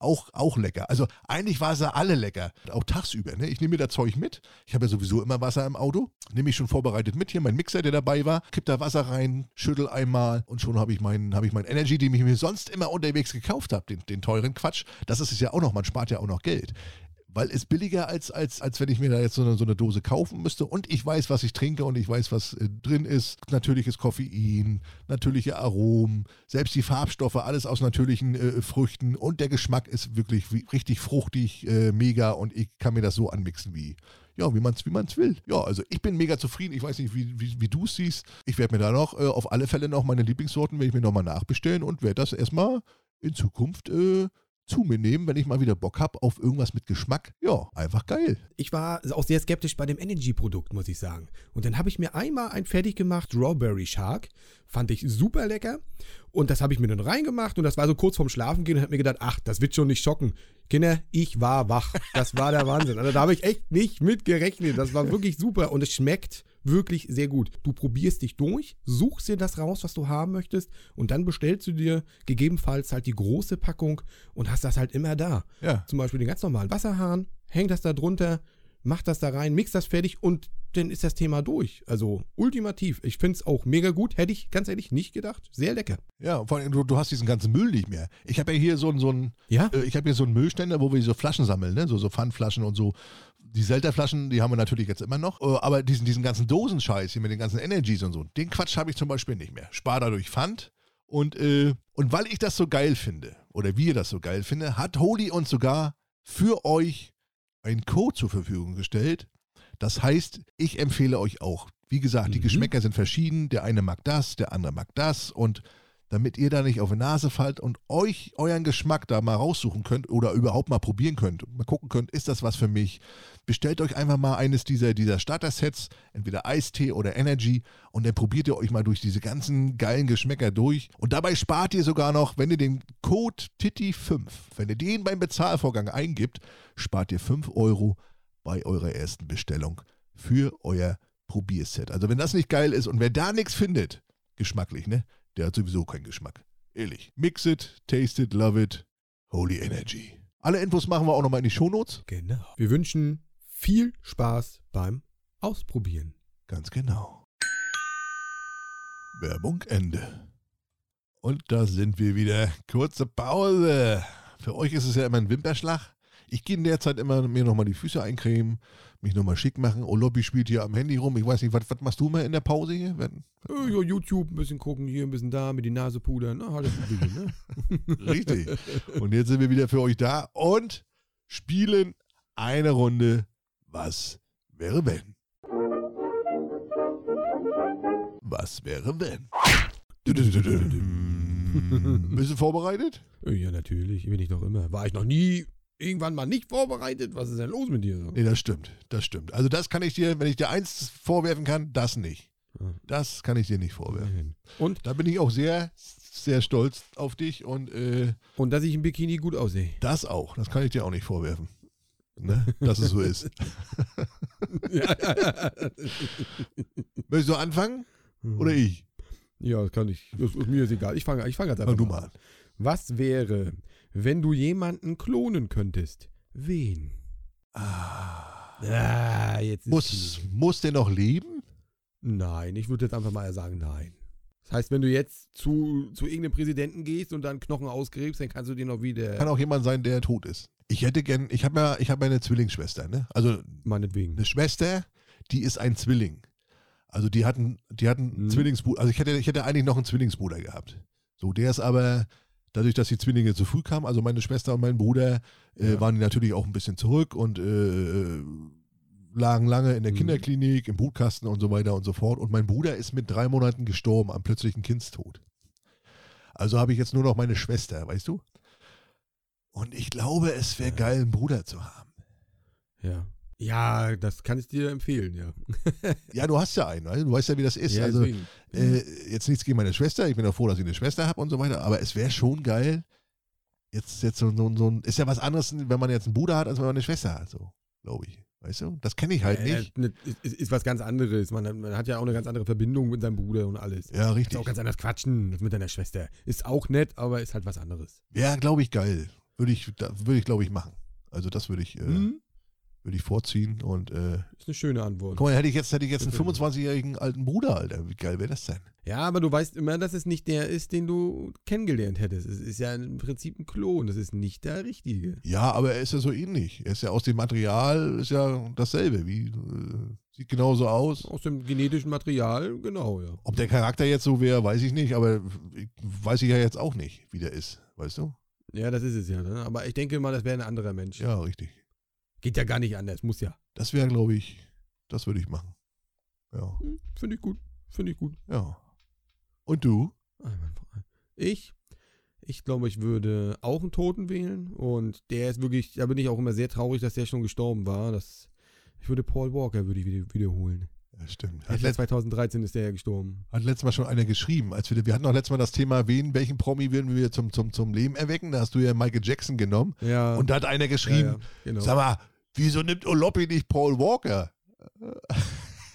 Auch, auch lecker. Also eigentlich war es ja alle lecker. Auch tagsüber. Ne? Ich nehme mir das Zeug mit. Ich habe ja sowieso immer Wasser im Auto. Nehme ich schon vorbereitet mit. Hier mein Mixer, der dabei war. Kipp da Wasser rein, schüttel einmal und schon habe ich meinen hab mein Energy, den ich mir sonst immer unterwegs gekauft habe. Den, den teuren Quatsch. Das ist es ja auch noch. Man spart ja auch noch Geld weil es billiger als, als, als wenn ich mir da jetzt so eine, so eine Dose kaufen müsste. Und ich weiß, was ich trinke und ich weiß, was äh, drin ist. Natürliches Koffein, natürliche Aromen, selbst die Farbstoffe, alles aus natürlichen äh, Früchten. Und der Geschmack ist wirklich wie, richtig fruchtig, äh, mega. Und ich kann mir das so anmixen, wie, ja, wie man es wie man's will. Ja, also ich bin mega zufrieden. Ich weiß nicht, wie, wie, wie du es siehst. Ich werde mir da noch äh, auf alle Fälle noch meine Lieblingssorten, werde ich mir nochmal nachbestellen und werde das erstmal in Zukunft äh, zu mir nehmen, wenn ich mal wieder Bock habe auf irgendwas mit Geschmack. Ja, einfach geil. Ich war auch sehr skeptisch bei dem Energy-Produkt, muss ich sagen. Und dann habe ich mir einmal ein fertig gemacht, Strawberry Shark. Fand ich super lecker. Und das habe ich mir dann reingemacht und das war so kurz vorm Schlafengehen und habe mir gedacht, ach, das wird schon nicht schocken. Kinder, ich war wach. Das war der Wahnsinn. Also da habe ich echt nicht mit gerechnet. Das war wirklich super und es schmeckt wirklich sehr gut. Du probierst dich durch, suchst dir das raus, was du haben möchtest und dann bestellst du dir gegebenenfalls halt die große Packung und hast das halt immer da. Ja. Zum Beispiel den ganz normalen Wasserhahn, häng das da drunter, mach das da rein, mix das fertig und dann ist das Thema durch. Also ultimativ. Ich finde es auch mega gut. Hätte ich ganz ehrlich nicht gedacht. Sehr lecker. Ja, vor allem, du, du hast diesen ganzen Müll nicht mehr. Ich habe ja hier so, so einen, Ja? äh, ich habe hier so einen Müllständer, wo wir so Flaschen sammeln, ne? so, so Pfandflaschen und so. Die Selterflaschen, die haben wir natürlich jetzt immer noch. Äh, aber diesen, diesen ganzen Dosenscheiß hier mit den ganzen Energies und so, den Quatsch habe ich zum Beispiel nicht mehr. Spar dadurch Pfand. Und, äh, und weil ich das so geil finde, oder wir das so geil finden, hat Holy uns sogar für euch einen Code zur Verfügung gestellt. Das heißt, ich empfehle euch auch. Wie gesagt, die Mhm. Geschmäcker sind verschieden. Der eine mag das, der andere mag das. Und damit ihr da nicht auf die Nase fallt und euch euren Geschmack da mal raussuchen könnt oder überhaupt mal probieren könnt, mal gucken könnt, ist das was für mich, bestellt euch einfach mal eines dieser, dieser Starter-Sets, entweder Eistee oder Energy und dann probiert ihr euch mal durch diese ganzen geilen Geschmäcker durch und dabei spart ihr sogar noch, wenn ihr den Code TITI5, wenn ihr den beim Bezahlvorgang eingibt, spart ihr 5 Euro bei eurer ersten Bestellung für euer Probierset. Also wenn das nicht geil ist und wer da nichts findet, geschmacklich, ne? Der hat sowieso keinen Geschmack. Ehrlich. Mix it, taste it, love it. Holy Energy. Alle Infos machen wir auch nochmal in die Shownotes. Genau. Wir wünschen viel Spaß beim Ausprobieren. Ganz genau. Werbung Ende. Und da sind wir wieder. Kurze Pause. Für euch ist es ja immer ein Wimperschlag. Ich gehe in der Zeit immer mir nochmal die Füße eincremen, mich nochmal schick machen. Olobby spielt hier am Handy rum. Ich weiß nicht, was, was machst du mal in der Pause hier? Wenn, Äh, ja, YouTube, ein bisschen gucken, hier ein bisschen da, mit die Nase pudern. Na, alles Übliche, ne? Richtig. Und jetzt sind wir wieder für euch da und spielen eine Runde Was wäre wenn? Was wäre wenn? Bist du vorbereitet? Ja, natürlich, bin ich doch immer. War ich noch nie irgendwann mal nicht vorbereitet? Was ist denn los mit dir? So? Nee, das stimmt. Das stimmt. Also das kann ich dir, wenn ich dir eins vorwerfen kann, das nicht. Ah. Das kann ich dir nicht vorwerfen. Und, Da bin ich auch sehr, sehr stolz auf dich und äh, und dass ich im Bikini gut aussehe. das auch. Das kann ich dir auch nicht vorwerfen. Ne? Dass es so ist. ja, ja, ja. Möchtest du anfangen? Oder ich? Ja, das kann ich. Das, ist mir ist egal. Ich fange ich fang jetzt einfach Fang du mal an. Was wäre, wenn du jemanden klonen könntest? Wen? Ah, jetzt ist Muss, muss der noch leben? Nein, ich würde jetzt einfach mal sagen, nein. Das heißt, wenn du jetzt zu, zu irgendeinem Präsidenten gehst und dann Knochen ausgräbst, dann kannst du den noch wieder. Kann auch jemand sein, der tot ist. Ich hätte gern, ich habe ja, ich habe eine Zwillingsschwester, ne? Also meinetwegen. eine Schwester, die ist ein Zwilling. Also die hatten, die hatten einen Mhm. Zwillingsbruder. Also ich hätte, ich hätte eigentlich noch einen Zwillingsbruder gehabt. So, der ist aber, dadurch, dass die Zwillinge zu früh kamen, also meine Schwester und mein Bruder, äh, Ja. waren die natürlich auch ein bisschen zurück und äh, lagen lange in der Mhm. Kinderklinik, im Brutkasten und so weiter und so fort. Und mein Bruder ist mit drei Monaten gestorben am plötzlichen Kindstod. Also habe ich jetzt nur noch meine Schwester, weißt du? Und ich glaube, es wäre geil, einen Bruder zu haben. Ja. Ja, das kann ich dir empfehlen, ja. Ja, du hast ja einen, weißt du? weißt ja, wie das ist. ja, also, äh, jetzt nichts gegen meine Schwester, ich bin auch froh, dass ich eine Schwester habe und so weiter, aber es wäre schon geil, jetzt, jetzt so, so, so ein, ist ja was anderes, wenn man jetzt einen Bruder hat, als wenn man eine Schwester hat, so, glaube ich. Weißt du? Das kenne ich halt Äh, nicht. ne, ist, ist was ganz anderes. Man, man hat ja auch eine ganz andere Verbindung mit seinem Bruder und alles. Ja, Ist richtig. auch ganz anders quatschen als mit deiner Schwester. Ist auch nett, aber ist halt was anderes. Ja, glaube ich, geil. Würde ich, würde ich, glaube ich, machen. Also das würde ich, äh, Hm? Würde ich vorziehen und äh, Ist eine schöne Antwort. guck mal, hätte ich jetzt, hätte ich jetzt einen Bitte. 25-jährigen alten Bruder, Alter. Wie geil wäre das denn? Ja, aber du weißt immer, dass es nicht der ist, den du kennengelernt hättest. Es ist ja im Prinzip ein Klon. Das ist nicht der richtige. Ja, aber er ist ja so ähnlich. Er ist ja aus dem Material, ist ja dasselbe. Wie, äh, sieht genauso aus. Aus dem genetischen Material, genau, ja. Ob der Charakter jetzt so wäre, weiß ich nicht, aber ich, weiß ich ja jetzt auch nicht, wie der ist. Weißt du? Ja, das ist es ja. Ne? Aber ich denke mal, das wäre ein anderer Mensch. Ja, richtig. Geht ja gar nicht anders, muss ja. Das wäre, glaube ich, das würde ich machen. Ja, Hm, Finde ich gut. Finde ich gut. ja. Und du? Einwandfrei. Ich, ich glaube, ich würde auch einen Toten wählen. Und der ist wirklich, da bin ich auch immer sehr traurig, dass der schon gestorben war. Das, ich würde Paul Walker würde ich wieder, wiederholen. Ja, stimmt. Hat, ja letzt, 2013 ist der ja gestorben. hat letztes Mal schon einer geschrieben. Als wir, wir hatten noch letztes Mal das Thema, wen, welchen Promi würden wir zum, zum, zum Leben erwecken? Da hast du ja Michael Jackson genommen. Ja. Und da hat einer ja, geschrieben, ja, genau. sag mal, wieso nimmt Oloppi nicht Paul Walker?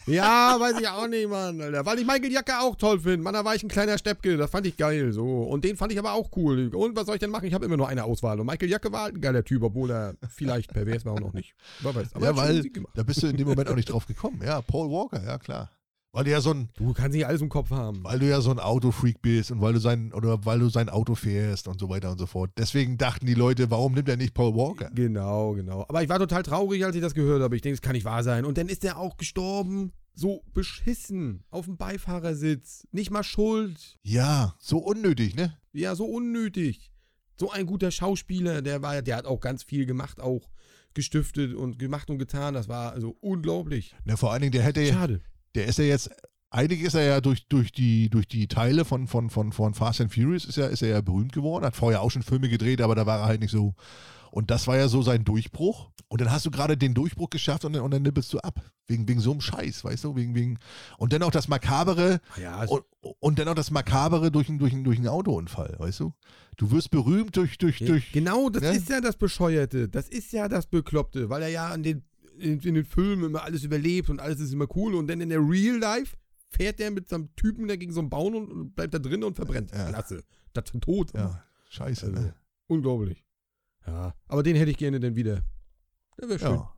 Ja, weiß ich auch nicht, Mann, Alter. Weil ich Michael Jacke auch toll finde. Mann, da war ich ein kleiner Steppke. Das fand ich geil, so. Und den fand ich aber auch cool. Und was soll ich denn machen? Ich habe immer nur eine Auswahl. Und Michael Jacke war halt ein geiler Typ, obwohl er vielleicht pervers war auch noch nicht. Wer weiß. Aber ja, weil da bist du in dem Moment auch nicht drauf gekommen. Ja, Paul Walker, ja klar. Weil du ja so ein, Du kannst nicht alles im Kopf haben. weil du ja so ein Autofreak bist und weil du sein oder weil du sein Auto fährst und so weiter und so fort. Deswegen dachten die Leute, warum nimmt er nicht Paul Walker? Genau, genau. Aber ich war total traurig, als ich das gehört habe. Ich denke, das kann nicht wahr sein. Und dann ist er auch gestorben. So beschissen. Auf dem Beifahrersitz. Nicht mal schuld. Ja, so unnötig, ne? Ja, so unnötig. So ein guter Schauspieler, der war, der hat auch ganz viel gemacht, auch gestiftet und gemacht und getan. Das war also unglaublich. Na, vor allen Dingen, der hätte, Schade. Der ist ja jetzt, eigentlich ist er ja durch, durch, die, durch die Teile von, von, von, von Fast and Furious ist er, ist er ja berühmt geworden, hat vorher auch schon Filme gedreht, aber da war er halt nicht so. Und das war ja so sein Durchbruch. Und dann hast du gerade den Durchbruch geschafft und dann, und dann nippelst du ab. Wegen, wegen so einem Scheiß, weißt du? Wegen, wegen, und dann auch das Makabere, Ah Ja, und, und dann auch das Makabere durch, einen- durch, durch einen Autounfall, weißt du? Du wirst berühmt durch, durch, durch. Genau, das ne? ist ja das Bescheuerte. Das ist ja das Bekloppte, weil er ja an den, in, in den Filmen immer alles überlebt und alles ist immer cool und dann in der Real Life fährt er mit seinem Typen da gegen so einen Baum und- bleibt da drin und verbrennt. Ja. Klasse. Das ist tot. Ja, scheiße, Also, ne? unglaublich. Ja, aber den hätte ich gerne dann wieder. Der wäre schön. Ja.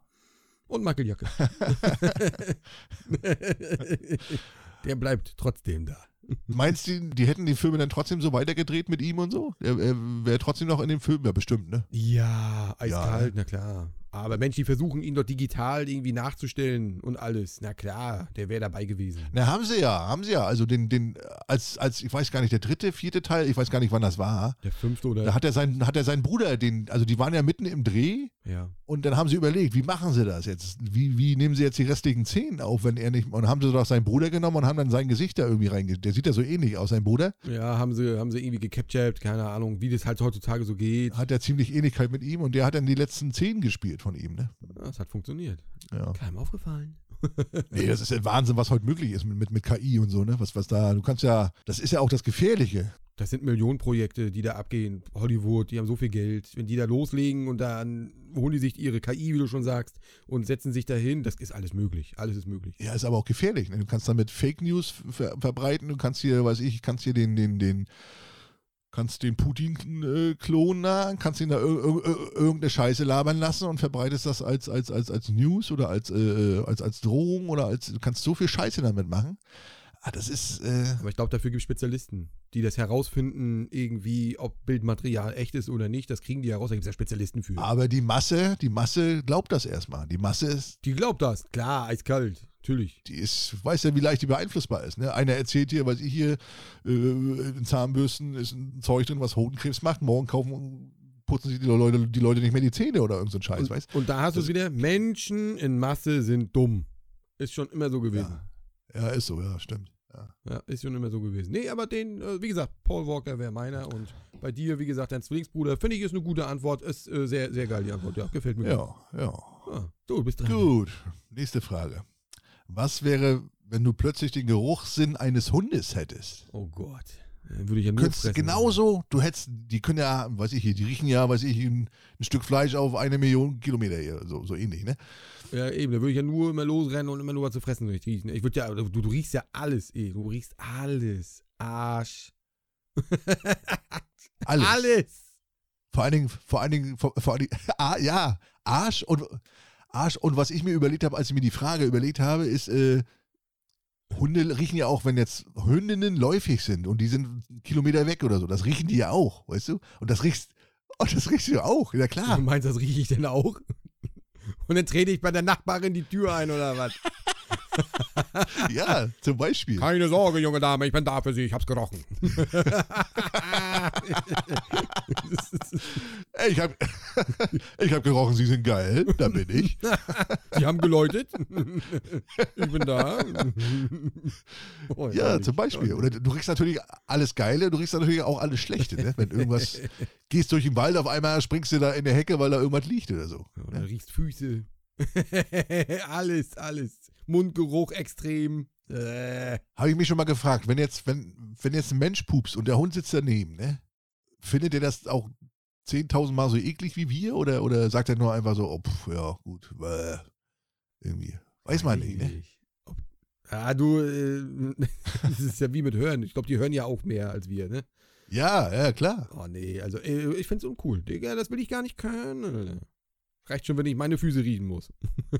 Und Michael Jacke. der bleibt trotzdem da. Meinst du, die hätten die Filme dann trotzdem so weitergedreht mit ihm und so? Er, er wäre trotzdem noch in dem Film, ja, bestimmt, ne? Ja, eiskalt, Ja. na klar. Aber Mensch, die versuchen ihn doch digital irgendwie nachzustellen und alles. Na klar, der wäre dabei gewesen. Na, haben sie ja, haben sie ja. Also den, den, als, als, ich weiß gar nicht, der dritte, vierte Teil, ich weiß gar nicht, wann das war. Der fünfte oder. Da hat er seinen, hat er seinen Bruder, den, also die waren ja mitten im Dreh ja. und dann haben sie überlegt, wie machen sie das jetzt? Wie, wie nehmen sie jetzt die restlichen Szenen auf, wenn er nicht, und haben sie doch seinen Bruder genommen und haben dann sein Gesicht da irgendwie reinge, der sieht ja so ähnlich aus, sein Bruder. Ja, haben sie, haben sie irgendwie gecaptured, keine Ahnung, wie das halt heutzutage so geht. Hat er ziemlich Ähnlichkeit mit ihm und der hat dann die letzten Szenen gespielt von ihm, ne? Das hat funktioniert. Ja. Keinem aufgefallen. Nee, das ist ja Wahnsinn, was heute möglich ist mit, mit, mit KI und so, ne? Was, was da, du kannst ja, das ist ja auch das Gefährliche. Das sind Millionenprojekte, die da abgehen. Hollywood, die haben so viel Geld. Wenn die da loslegen und dann holen die sich ihre KI, wie du schon sagst, und setzen sich dahin, das ist alles möglich. Alles ist möglich. Ja, ist aber auch gefährlich. Ne? Du kannst damit Fake News ver verbreiten, du kannst hier, weiß ich, kannst hier den, den, den, kannst den Putin äh, klonen, kannst ihn da ir ir ir irgendeine Scheiße labern lassen und verbreitest das als, als, als, als News oder als, äh, als, als Drohung oder als, du kannst so viel Scheiße damit machen. Ah, das ist, äh, Aber ich glaube, dafür gibt es Spezialisten, die das herausfinden, irgendwie, ob Bildmaterial echt ist oder nicht. Das kriegen die heraus, da gibt es ja Spezialisten für. aber die Masse, die Masse glaubt das erstmal. Die Masse ist, Die glaubt das. Klar, eiskalt. Natürlich. die ist, weiß ja, wie leicht die beeinflussbar ist. Ne? Einer erzählt dir, weiß ich hier, äh, in Zahnbürsten ist ein Zeug drin, was Hodenkrebs macht. Morgen kaufen, putzen sich die Leute, die Leute nicht mehr die Zähne oder irgend so Scheiß, Und, weißt und da hast du es wieder, Menschen in Masse sind dumm. Ist schon immer so gewesen. Ja. ja, ist so, ja, stimmt. Ja. Ja, ist schon immer so gewesen. Nee, aber den, äh, wie gesagt, Paul Walker wäre meiner und bei dir, wie gesagt, dein Zwillingsbruder, finde ich, ist eine gute Antwort. Ist äh, sehr, sehr geil, die Antwort. Ja, gefällt mir. gut. Ja, ja. Ah, du bist dran. Gut, nächste Frage. Was wäre, wenn du plötzlich den Geruchssinn eines Hundes hättest? Oh Gott. Würde ich ja nur fressen. genauso, du hättest, die können ja, weiß ich, die riechen ja, weiß ich, ein, ein Stück Fleisch auf eine Million Kilometer hier, so, so ähnlich, ne? Ja, eben. Da würde ich ja nur immer losrennen und immer nur was zu fressen durch riechen. Ich würde ja, du, du riechst ja alles, eh. Du riechst alles. Arsch. Alles. Alles. Vor allen Dingen, vor allen Dingen, vor, vor allen Dingen, ah, ja, Arsch und Arsch. Und was ich mir überlegt habe, als ich mir die Frage überlegt habe, ist, äh, Hunde riechen ja auch, wenn jetzt Hündinnen läufig sind und die sind einen Kilometer weg oder so, das riechen die ja auch, weißt du? Und das riechst, und das riechst du auch, ja Du klar. meinst, das rieche ich denn auch? Und dann trete ich bei der Nachbarin die Tür ein oder was? Ja, zum Beispiel. Keine Sorge, junge Dame, ich bin da für Sie, ich hab's gerochen. Ey, ich habe ich hab gerochen, sie sind geil, da bin ich. Sie haben geläutet. Ich bin da. Oh, Ja, herrlich. zum Beispiel. Oder du riechst natürlich alles Geile, du riechst natürlich auch alles Schlechte, ne? Wenn irgendwas, gehst durch den Wald, auf einmal springst du da in der Hecke, weil da irgendwas liegt oder so. Ja, Oder riechst Füße. alles, alles. Mundgeruch extrem. Äh. Habe ich mich schon mal gefragt, wenn jetzt, wenn, wenn jetzt ein Mensch pupst und der Hund sitzt daneben, ne? Findet er das auch 10.000 Mal so eklig wie wir? Oder, oder sagt er nur einfach so, oh, pf, ja, gut, bäh. irgendwie. Weiß man nicht, ne? Ob, ah, du, äh, das ist ja wie mit Hören. Ich glaube, die hören ja auch mehr als wir, ne? Ja, ja, klar. Oh nee, also äh, ich find's uncool. Digga, das will ich gar nicht können. Reicht schon, wenn ich meine Füße riechen muss.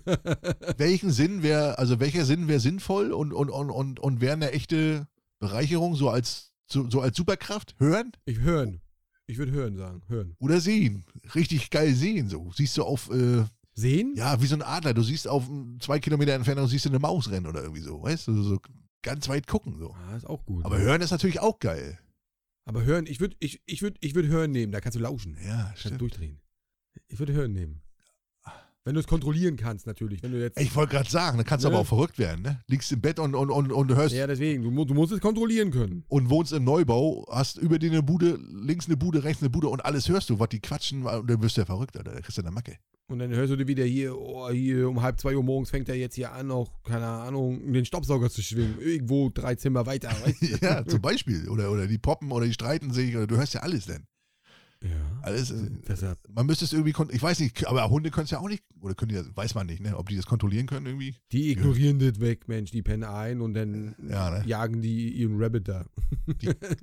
Welchen Sinn wäre, also welcher Sinn wäre sinnvoll und, und, und, und, und wäre eine echte Bereicherung, so als, so, so als Superkraft? Hören Ich hören. Ich würde hören sagen. Hören. oder sehen? Richtig geil sehen, so. Siehst du auf, äh, Sehen? ja, wie so ein Adler, du siehst auf zwei Kilometer Entfernung, siehst du eine Maus rennen oder irgendwie so, weißt du? So ganz weit gucken, so. Ah, ist auch gut. Aber hören ist natürlich auch geil. Aber hören, ich würde ich, ich würd, ich würd hören nehmen, da kannst du lauschen. Ja, Kannst stimmt. durchdrehen. Ich würde hören nehmen. Wenn du es kontrollieren kannst, natürlich. Wenn du jetzt. Ich wollte gerade sagen, da kannst du Ne? aber auch verrückt werden, ne? Liegst im Bett und, und, und, und hörst ja, deswegen, du, du musst es kontrollieren können. und wohnst im Neubau, hast über dir eine Bude, links eine Bude, rechts eine Bude und alles hörst du, was die quatschen, und dann wirst du ja verrückt, Alter. Da kriegst du eine Macke. Und dann hörst du dir wieder hier, oh, hier um halb zwei Uhr morgens fängt er jetzt hier an, noch, keine Ahnung, den Staubsauger zu schwingen. Irgendwo drei Zimmer weiter, weißt du? ja, zum Beispiel. Oder, oder die poppen oder die streiten sich, oder du hörst ja alles denn. Ja. Alles. Äh, Deshalb, man müsste es irgendwie, ich weiß nicht, aber Hunde können es ja auch nicht, oder können die das, weiß man nicht, ne? Ob die das kontrollieren können irgendwie. die ignorieren das weg, Mensch, die pennen ein und dann Ja, ne? jagen die ihren Rabbit da.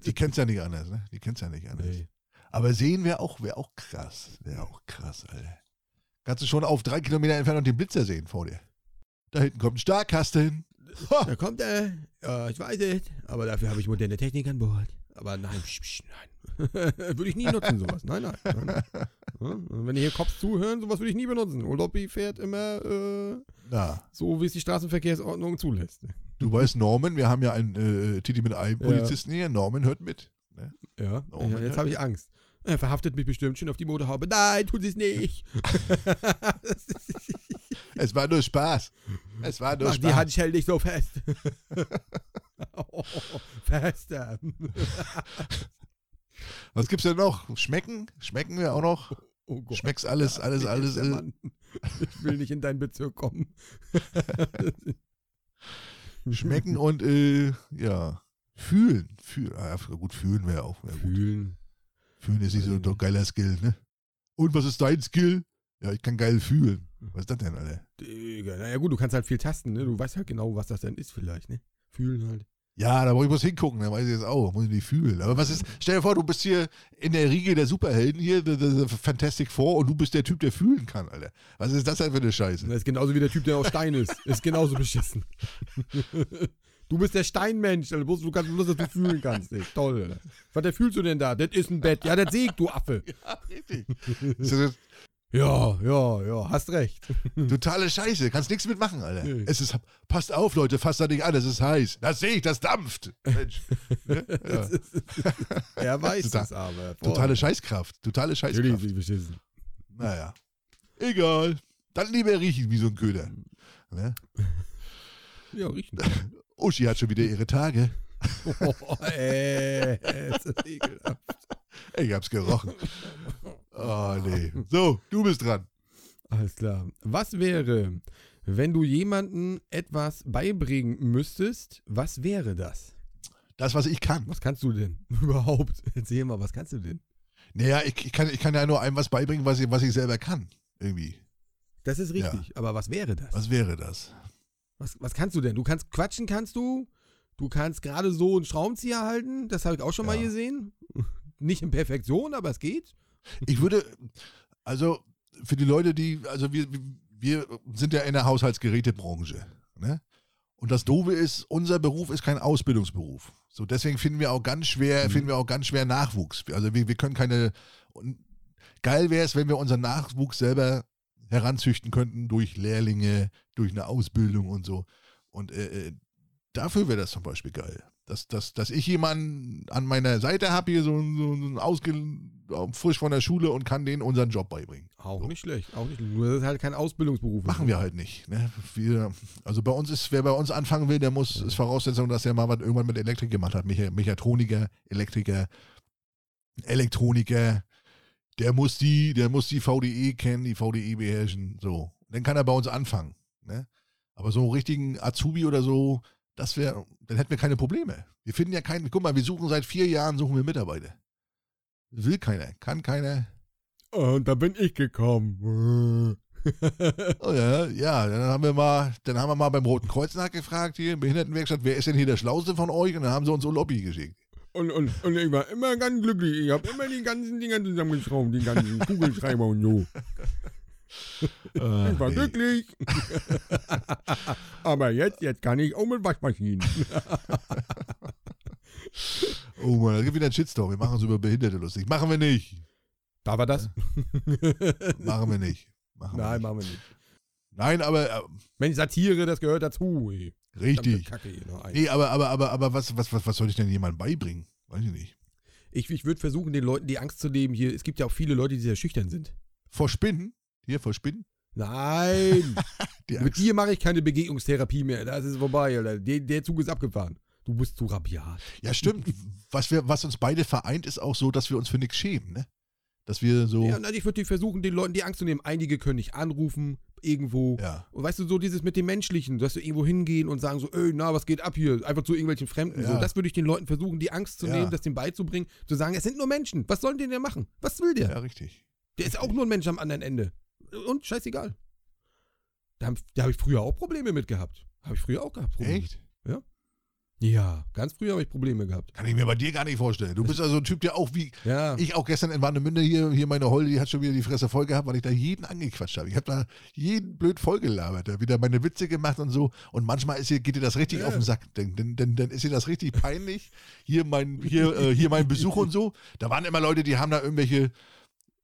Die kennen es ja nicht anders, ne? Die kennen es ja nicht anders. Nee. Aber sehen wäre auch, wäre auch krass. Wäre auch krass, Alter. Kannst du schon auf drei Kilometer Entfernung den Blitzer sehen vor dir. Da hinten kommt ein Starkkasten. Ha! Da kommt er, ja, ich weiß es, aber dafür habe ich moderne Technik an Bord. Aber nein, psch, psch, nein. würde ich nie nutzen, sowas. Nein, nein. nein. Ja, und wenn ihr hier Cops zuhören, sowas würde ich nie benutzen. Urlaubi fährt immer äh, so, wie es die Straßenverkehrsordnung zulässt. du weißt Norman, wir haben ja einen äh, Titi mit einem Polizisten hier. Norman hört mit. Ne? Ja, Oh, ja jetzt habe ich Angst. Er verhaftet mich bestimmt schon auf die Motorhaube. Nein, tut es nicht. Es war nur Spaß. Es war nur Mach die Spaß. Handschellen nicht so fest. oh, fester. Was gibt's denn noch? Schmecken? Schmecken wir auch noch? Oh Gott. Schmeckst alles, alles, alles. äh, Mann? Ich will nicht in deinen Bezirk kommen. Schmecken und äh, ja, fühlen. fühlen. Ah, gut, fühlen wäre auch. Wär gut. Fühlen. Ist nicht so ein geiler Skill, ne? Und was ist dein Skill? Ja, ich kann geil fühlen. Was ist das denn, Alter? Digga, naja gut, du kannst halt viel tasten, ne? Du weißt halt genau, was das denn ist vielleicht, ne? Fühlen halt. Ja, da muss ich bloß hingucken, dann weiß ich jetzt auch, muss ich nicht fühlen. Aber was ist, stell dir vor, du bist hier in der Riege der Superhelden hier, der, der Fantastic Four, und du bist der Typ, der fühlen kann, Alter. Was ist das denn für eine Scheiße? Das ist genauso wie der Typ, der aus Stein ist. Ist genauso beschissen. Du bist der Steinmensch, also bloß, du kannst bloß, dass du fühlen kannst. Ey. Toll. Was der fühlst du denn da? Das ist ein Bett. Ja, das sehe ich, du Affe. Ja, richtig. Das Ja, ja, ja, hast recht. totale Scheiße, kannst nichts mitmachen, Alter. Nee. Es ist, passt auf, Leute, fasst da nicht an, es ist heiß. Das sehe ich, das dampft. Mensch. Ja. Er weiß Total- es aber. Totale Scheißkraft, totale Natürlich Scheißkraft. bin ich beschissen. Naja. Egal. Dann lieber riechen wie so ein Köder. Ne? Ja, riechen. Uschi hat schon wieder ihre Tage. Oh, ey, ist das ekelhaft. Ich hab's gerochen. Oh, nee. So, du bist dran. Alles klar. Was wäre, wenn du jemandem etwas beibringen müsstest, was wäre das? Das, was ich kann. Was kannst du denn überhaupt? Erzähl mal, was kannst du denn? Naja, ich, ich, kann, ich kann ja nur einem was beibringen, was ich, was ich selber kann. Irgendwie. Das ist richtig, Ja. aber was wäre das? Was wäre das? Was, was kannst du denn? Du kannst quatschen, kannst du? Du kannst gerade so einen Schraubenzieher halten, das habe ich auch schon mal Ja. gesehen. Nicht in Perfektion, aber es geht. Ich würde, also für die Leute, die, also wir, wir sind ja in der Haushaltsgerätebranche. Ne? Und das Doofe ist, unser Beruf ist kein Ausbildungsberuf. So, deswegen finden wir auch ganz schwer, Mhm. finden wir auch ganz schwer Nachwuchs. Also wir, wir können keine. Geil wäre es, wenn wir unseren Nachwuchs selber heranzüchten könnten durch Lehrlinge, durch eine Ausbildung und so. Und äh, äh, dafür wäre das zum Beispiel geil. Dass, dass, dass ich jemanden an meiner Seite habe, hier so, so, so ausge, frisch von der Schule und kann denen unseren Job beibringen. Auch So. nicht schlecht, auch nicht schlecht. Nur das ist halt kein Ausbildungsberuf. Machen wir halt nicht. Ne? Wir, also bei uns ist, wer bei uns anfangen will, der muss, ist Voraussetzung, dass er mal was irgendwann mit Elektrik gemacht hat. Mecha Mechatroniker, Elektriker, Elektroniker, der muss die, der muss die VDE kennen, die VDE beherrschen. So. Dann kann er bei uns anfangen. Ne? Aber so einen richtigen Azubi oder so, das wäre, dann hätten wir keine Probleme. Wir finden ja keinen, guck mal, wir suchen seit vier Jahren, suchen wir Mitarbeiter. Will keiner, kann keiner. Und da bin ich gekommen. Oh ja, ja, dann haben wir mal, dann haben wir mal beim Roten Kreuz nachgefragt hier, im Behindertenwerkstatt, wer ist denn hier der Schlauste von euch? Und dann haben sie uns Lobby geschickt. Und, und, und ich war immer ganz glücklich. Ich habe immer die ganzen Dinger zusammengeschraubt, die ganzen Kugelschreiber und so. Ich war nee. glücklich. Aber jetzt, jetzt kann ich auch mit Waschmaschinen. Oh Mann, da gibt wieder ein Shitstorm. Wir machen uns über Behinderte lustig. Machen wir nicht. Da war das? Machen wir nicht. Machen wir Nein, nicht. machen wir nicht. Nein, aber äh, Mensch, Satire, das gehört dazu. ey. Richtig. Kacke hier noch. Nee, aber, aber, aber, aber was, was, was, was soll ich denn jemandem beibringen? Weiß ich nicht. Ich, ich würde versuchen, den Leuten die Angst zu nehmen hier. Es gibt ja auch viele Leute, die sehr schüchtern sind. Vor Spinnen? Hier, vor Spinnen? Nein! Mit dir mache ich keine Begegnungstherapie mehr. Das ist vorbei, Alter. Der, der Zug ist abgefahren. Du bist zu rabiat. Ja, stimmt. was, wir, was uns beide vereint, ist auch so, dass wir uns für nichts schämen, ne? Dass wir so. Ja, nein, ich würde versuchen, den Leuten die Angst zu nehmen. Einige können nicht anrufen, irgendwo. ja. Und weißt du, so dieses mit dem Menschlichen, dass du irgendwo hingehen und sagen so, ey, na, was geht ab hier? Einfach zu irgendwelchen Fremden. So, Ja. das würde ich den Leuten versuchen, die Angst zu Ja. nehmen, das denen beizubringen, zu sagen, es sind nur Menschen. Was sollen die denn machen? Was will der? ja, richtig. Der ist auch nur ein Mensch am anderen Ende. Und scheißegal. Da, da habe ich früher auch Probleme mit gehabt. Habe ich früher auch gehabt. Probleme. Echt? Ja, ganz früher habe ich Probleme gehabt. Kann ich mir bei dir gar nicht vorstellen. Du bist also ein Typ, der auch wie. Ja. Ich auch gestern in Warnemünde hier, hier meine Holde, die hat schon wieder die Fresse voll gehabt, weil ich da jeden angequatscht habe. Ich habe da jeden blöd vollgelabert, da wieder meine Witze gemacht und so. Und manchmal ist ihr, geht dir das richtig Ja. auf den Sack. Dann, dann, dann, dann ist ihr das richtig peinlich. Hier mein, hier, äh, hier mein Besuch und so. Da waren immer Leute, die haben da irgendwelche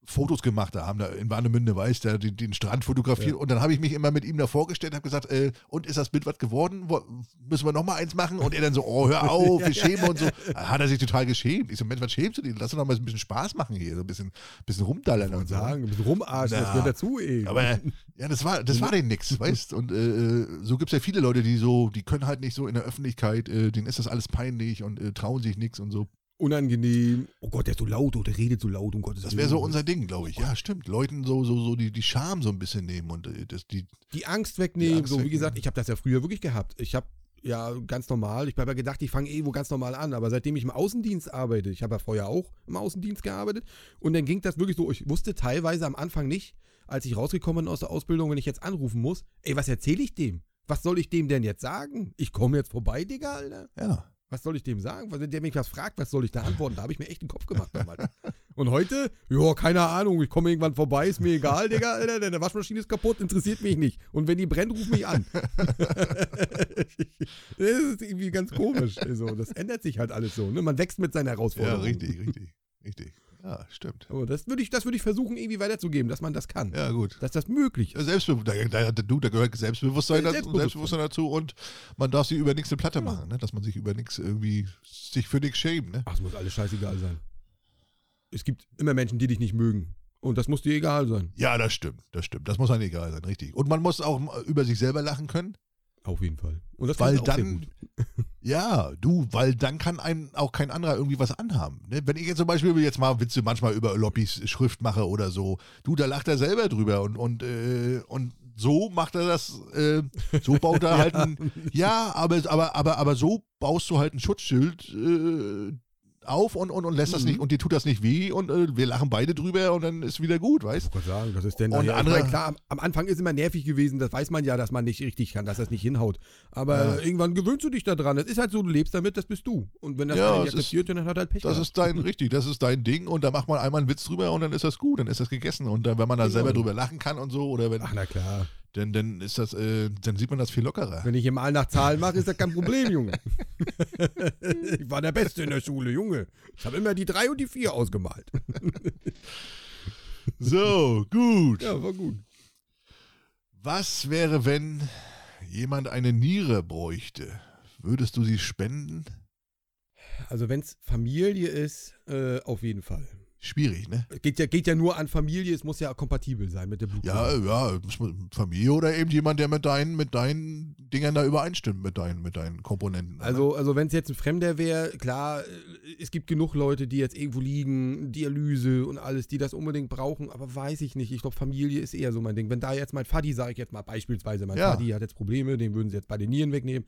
Fotos gemacht, da haben da in Warnemünde, weiß der, den, den Strand fotografiert. Ja. Und dann habe ich mich immer mit ihm da vorgestellt, habe gesagt, äh, und ist das Bild was geworden? Wo, müssen wir nochmal eins machen? Und er dann so, oh, hör auf, wir schämen und so. Da hat er sich total geschämt. Ich so, Mensch, was schämst du dich? Lass doch noch mal ein bisschen Spaß machen hier, so ein bisschen, bisschen rumdallern und so. sagen, ein bisschen rumarschen, das Na, gehört dazu, ey. Aber ja, das war, das war denen nix, weißt Und äh, so gibt es ja viele Leute, die so, die können halt nicht so in der Öffentlichkeit, äh, denen ist das alles peinlich und äh, trauen sich nichts und so. Unangenehm. Oh Gott, der ist so laut, oh, der redet so laut, um Gottes Das wäre so unser Ding, glaube ich. Ja, stimmt. Leuten so, so, so die, die Scham so ein bisschen nehmen und äh, das, die, Die Angst wegnehmen. Die Angst so, wie wegnehmen. gesagt, ich habe das ja früher wirklich gehabt. Ich habe ja ganz normal, ich habe ja gedacht, ich fange eh wo ganz normal an, aber seitdem ich im Außendienst arbeite, ich habe ja vorher auch im Außendienst gearbeitet und dann ging das wirklich so, ich wusste teilweise am Anfang nicht, als ich rausgekommen bin aus der Ausbildung, wenn ich jetzt anrufen muss, ey, was erzähle ich dem? Was soll ich dem denn jetzt sagen? Ich komme jetzt vorbei, Digga, Alter. ja. Was soll ich dem sagen? Wenn der mich was fragt, was soll ich da antworten? Da habe ich mir echt den Kopf gemacht damals. Und heute, ja, keine Ahnung, ich komme irgendwann vorbei, ist mir egal, Digga, Alter, deine Waschmaschine ist kaputt, interessiert mich nicht. Und wenn die brennt, ruf mich an. das ist irgendwie ganz komisch. Also, das ändert sich halt alles so. Ne? Man wächst mit seinen Ja, Herausforderungen. richtig, richtig, richtig. Ja, stimmt. Aber das würde ich, das würde ich versuchen, irgendwie weiterzugeben, dass man das kann. Ja, gut. Dass das möglich ist. Selbstbewusstsein, da, da, du, da gehört Selbstbewusstsein, dazu, Selbstbewusstsein. Selbstbewusstsein dazu und man darf sich über nichts eine Platte Ja. machen, ne? dass man sich über nichts irgendwie, sich für nichts schämen. Ne? Ach, es muss alles scheißegal sein. Es gibt immer Menschen, die dich nicht mögen. Und das muss dir egal sein. Ja, das stimmt, das stimmt. Das muss einem egal sein, richtig. Und man muss auch mal über sich selber lachen können. Auf jeden Fall. Und das Weil dann- gut. Ja, du, weil dann kann einem auch kein anderer irgendwie was anhaben. Ne? Wenn ich jetzt zum Beispiel jetzt mal Witze manchmal über Loppis Schrift mache oder so, du, da lacht er selber drüber und, und, äh, und so macht er das, äh, so baut er halt ein, ja, aber, aber, aber, aber so baust du halt ein Schutzschild äh, auf und, und, und lässt das Mhm. nicht, und dir tut das nicht weh und äh, wir lachen beide drüber und dann ist wieder gut, weißt Ich wollte sagen, das ist denn Und ja, ich andere- meine, klar, am, am Anfang ist immer nervig gewesen, das weiß man ja, dass man nicht richtig kann, dass das nicht hinhaut. Aber Ja. irgendwann gewöhnst du dich daran. Das ist halt so, du lebst damit, das bist du. Und wenn das Ja, nicht es ist- akzeptiert, dann hat er halt Pech Das gehabt. ist dein, richtig, das ist dein Ding und da macht man einmal einen Witz drüber und dann ist das gut, dann ist das gegessen. Und dann, wenn man da Genau. selber drüber lachen kann und so, oder wenn, Ach, na klar. Dann, dann ist das, äh, dann sieht man das viel lockerer. Wenn ich hier mal nach Zahlen mache, ist das kein Problem, Junge. ich war der Beste in der Schule, Junge. Ich habe immer die drei und die vier ausgemalt. So, gut. Ja, war gut. Was wäre, wenn jemand eine Niere bräuchte? Würdest du sie spenden? Also wenn es Familie ist, äh, auf jeden Fall. Schwierig, ne? Geht ja, geht ja nur an Familie, es muss ja kompatibel sein mit der Ja, Blutgruppe. ja, man- Familie oder eben jemand, der mit deinen, mit deinen Dingern da übereinstimmt, mit deinen, mit deinen Komponenten. ne? Also, also wenn es jetzt ein Fremder wäre, klar, äh, es gibt genug Leute, die jetzt irgendwo liegen, Dialyse und alles, die das unbedingt brauchen, aber weiß ich nicht. Ich glaube, Familie ist eher so mein Ding. Wenn da jetzt mein Vati, sage ich jetzt mal beispielsweise, mein Ja. Vati hat jetzt Probleme, den würden sie jetzt bei den Nieren wegnehmen.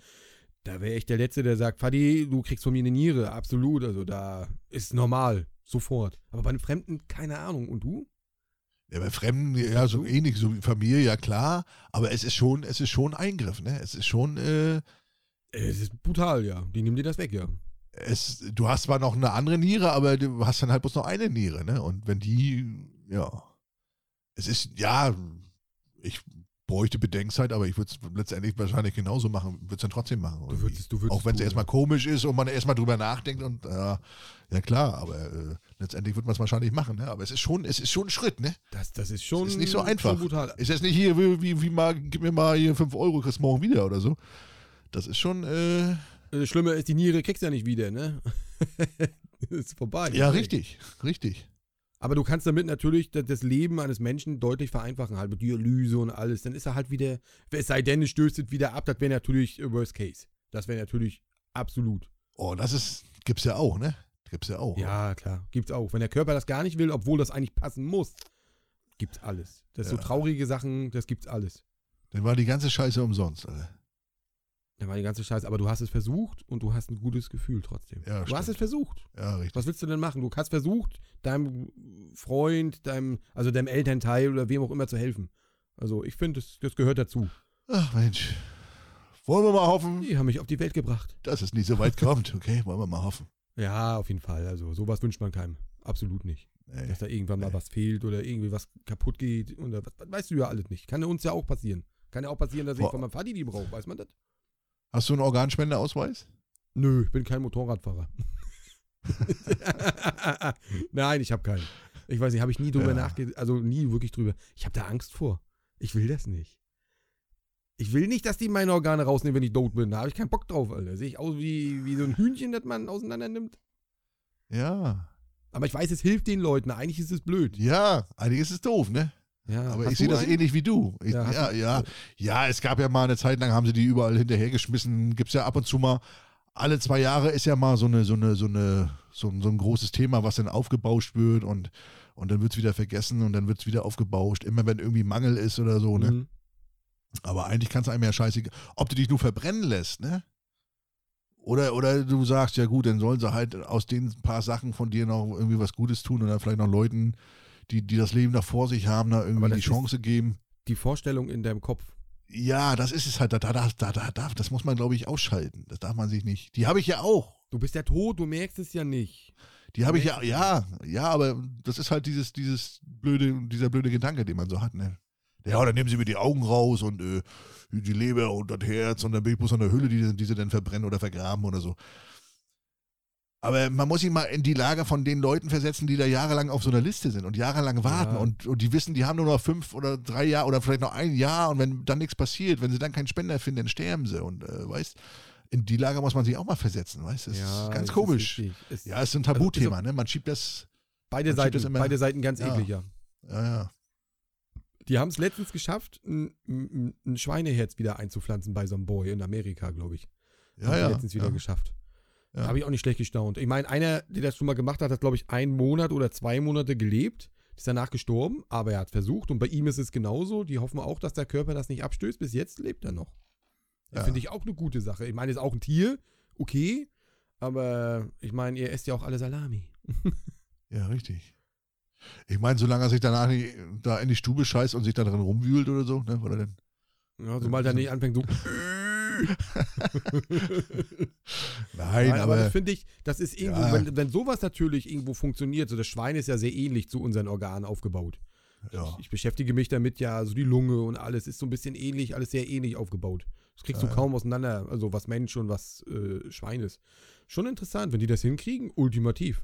Da wäre ich der Letzte, der sagt, Vati, du kriegst von mir eine Niere, absolut. Also da ist normal, sofort. Aber bei einem Fremden, keine Ahnung. Und du? Ja, bei Fremden, ja, so ähnlich, so wie Familie, ja klar, aber es ist schon, es ist schon ein Eingriff, ne? Es ist schon, äh, Äh, Es ist brutal, ja. Die nehmen dir das weg, ja. es, du hast zwar noch eine andere Niere, aber du hast dann halt bloß noch eine Niere, ne? Und wenn die, ja, es ist, ja, ich bräuchte Bedenkzeit, aber ich würde es letztendlich wahrscheinlich genauso machen, würde es dann trotzdem machen. Du irgendwie. würdest, du würdest Auch wenn es erstmal komisch ist und man erstmal drüber nachdenkt und ja, ja klar, aber äh, letztendlich wird man es wahrscheinlich machen, ne? Aber es ist schon, es ist schon ein Schritt, ne? Das, das ist schon, ist nicht so einfach. Ist jetzt nicht hier, wie, wie, wie mal, gib mir mal hier 5 Euro, kriegst morgen wieder oder so. Das ist schon, äh, Das Schlimme ist, die Niere kriegst du ja nicht wieder, ne? ist vorbei. ja, richtig, richtig. Aber du kannst damit natürlich das- Leben eines Menschen deutlich vereinfachen, halt mit Dialyse und alles. Dann ist er halt wieder, es sei denn, es stößt es wieder ab, das wäre natürlich äh, Worst Case. Das wäre natürlich absolut. Oh, das ist, gibt's ja auch, ne? Gibt's ja auch. Ja, klar, gibt's auch. Wenn der Körper das gar nicht will, obwohl das eigentlich passen muss, gibt's alles. Das Ja. so traurige Sachen, das gibt's alles. Dann war die ganze Scheiße umsonst, Alter. Dann war die ganze Scheiße. Aber du hast es versucht und du hast ein gutes Gefühl trotzdem. Ja, du hast stimmt. es versucht. Ja, richtig. Was willst du denn machen? Du hast versucht, deinem Freund, deinem, also deinem Elternteil oder wem auch immer zu helfen. Also ich finde, das, das gehört dazu. Ach Mensch. Wollen wir mal hoffen, Die haben mich auf die Welt gebracht. dass es nicht so weit kommt, okay? Wollen wir mal hoffen. Ja, auf jeden Fall. Also sowas wünscht man keinem. Absolut nicht. Nee. Dass da irgendwann mal Nee. was fehlt oder irgendwie was kaputt geht. Oder was, weißt du ja alles nicht. Kann ja uns ja auch passieren. Kann ja auch passieren, dass ich Boah. von meinem Vati die brauche. Weiß man das? Hast du einen Organspendeausweis? Nö, ich bin kein Motorradfahrer. Nein, ich habe keinen. Ich weiß nicht, habe ich nie drüber Ja. nachgedacht, also nie wirklich drüber. Ich habe da Angst vor. Ich will das nicht. Ich will nicht, dass die meine Organe rausnehmen, wenn ich tot bin. Da habe ich keinen Bock drauf, Alter. Sehe ich aus wie, wie so ein Hühnchen, das man auseinander nimmt. Ja. Aber ich weiß, es hilft den Leuten. Eigentlich ist es blöd. Ja, eigentlich ist es doof, ne? Ja, Aber ich sehe das einen? ähnlich wie du. Ich, Ja, ja, ja, ja, es gab ja mal eine Zeit lang, haben sie die überall hinterhergeschmissen. Gibt es ja ab und zu mal. Alle zwei Jahre ist ja mal so eine, so eine, so eine, so ein, so ein großes Thema, was dann aufgebauscht wird und, und dann wird es wieder vergessen und dann wird es wieder aufgebauscht. Immer wenn irgendwie Mangel ist oder so, ne? Mhm. Aber eigentlich kann es einem ja scheißegal, ob du dich nur verbrennen lässt, ne? Oder, oder du sagst, ja gut, dann sollen sie halt aus den paar Sachen von dir noch irgendwie was Gutes tun oder vielleicht noch Leuten, die, die das Leben noch vor sich haben, da irgendwie die Chance geben. Die Vorstellung in deinem Kopf. Ja, das ist es halt. Da, da, da, da, da, da, das muss man, glaube ich, ausschalten. Das darf man sich nicht. Die habe ich ja auch. Du bist ja tot, du merkst es ja nicht. Die habe ich ja, ja, ja, aber das ist halt dieses, dieses blöde, dieser blöde Gedanke, den man so hat, ne? Ja, dann nehmen sie mir die Augen raus und äh, die Leber und das Herz und dann bin ich bloß an der Hülle, die, die sie dann verbrennen oder vergraben oder so. Aber man muss sich mal in die Lage von den Leuten versetzen, die da jahrelang auf so einer Liste sind und jahrelang warten Ja. und, und die wissen, die haben nur noch fünf oder drei Jahre oder vielleicht noch ein Jahr und wenn dann nichts passiert, wenn sie dann keinen Spender finden, dann sterben sie und äh, weißt, in die Lage muss man sich auch mal versetzen, weißt, das ist ganz es komisch. Es- ja, es ist ein Also, Tabuthema, ne? Man schiebt das, beide schiebt das Seiten, immer- beide Seiten ganz Ja. eklig, ja. ja, ja. Die haben es letztens geschafft, ein, ein, ein Schweineherz wieder einzupflanzen bei so einem Boy in Amerika, glaube ich. Ja, haben ja. die letztens wieder ja. geschafft. Ja. Habe ich auch nicht schlecht gestaunt. Ich meine, einer, der das schon mal gemacht hat, hat, glaube ich, einen Monat oder zwei Monate gelebt, ist danach gestorben, aber er hat versucht und bei ihm ist es genauso. Die hoffen auch, dass der Körper das nicht abstößt. Bis jetzt lebt er noch. Ja. Finde ich auch eine gute Sache. Ich meine, ist auch ein Tier, okay, aber ich meine, ihr esst ja auch alle Salami. Ja, richtig. Ich meine, solange er sich danach nicht da in die Stube scheißt und sich da drin rumwühlt oder so, ne? Oder denn? Ja, sobald er nicht anfängt, so. Nein, Nein, aber, aber. das finde ich, das ist irgendwo, Ja. wenn, wenn sowas natürlich irgendwo funktioniert, so das Schwein ist ja sehr ähnlich zu unseren Organen aufgebaut. ja. Ich, ich beschäftige mich damit ja, so die Lunge und alles ist so ein bisschen ähnlich, alles sehr ähnlich aufgebaut. Das kriegst Ja, du kaum auseinander, also was Mensch und was äh, Schwein ist. Schon interessant, wenn die das hinkriegen, ultimativ.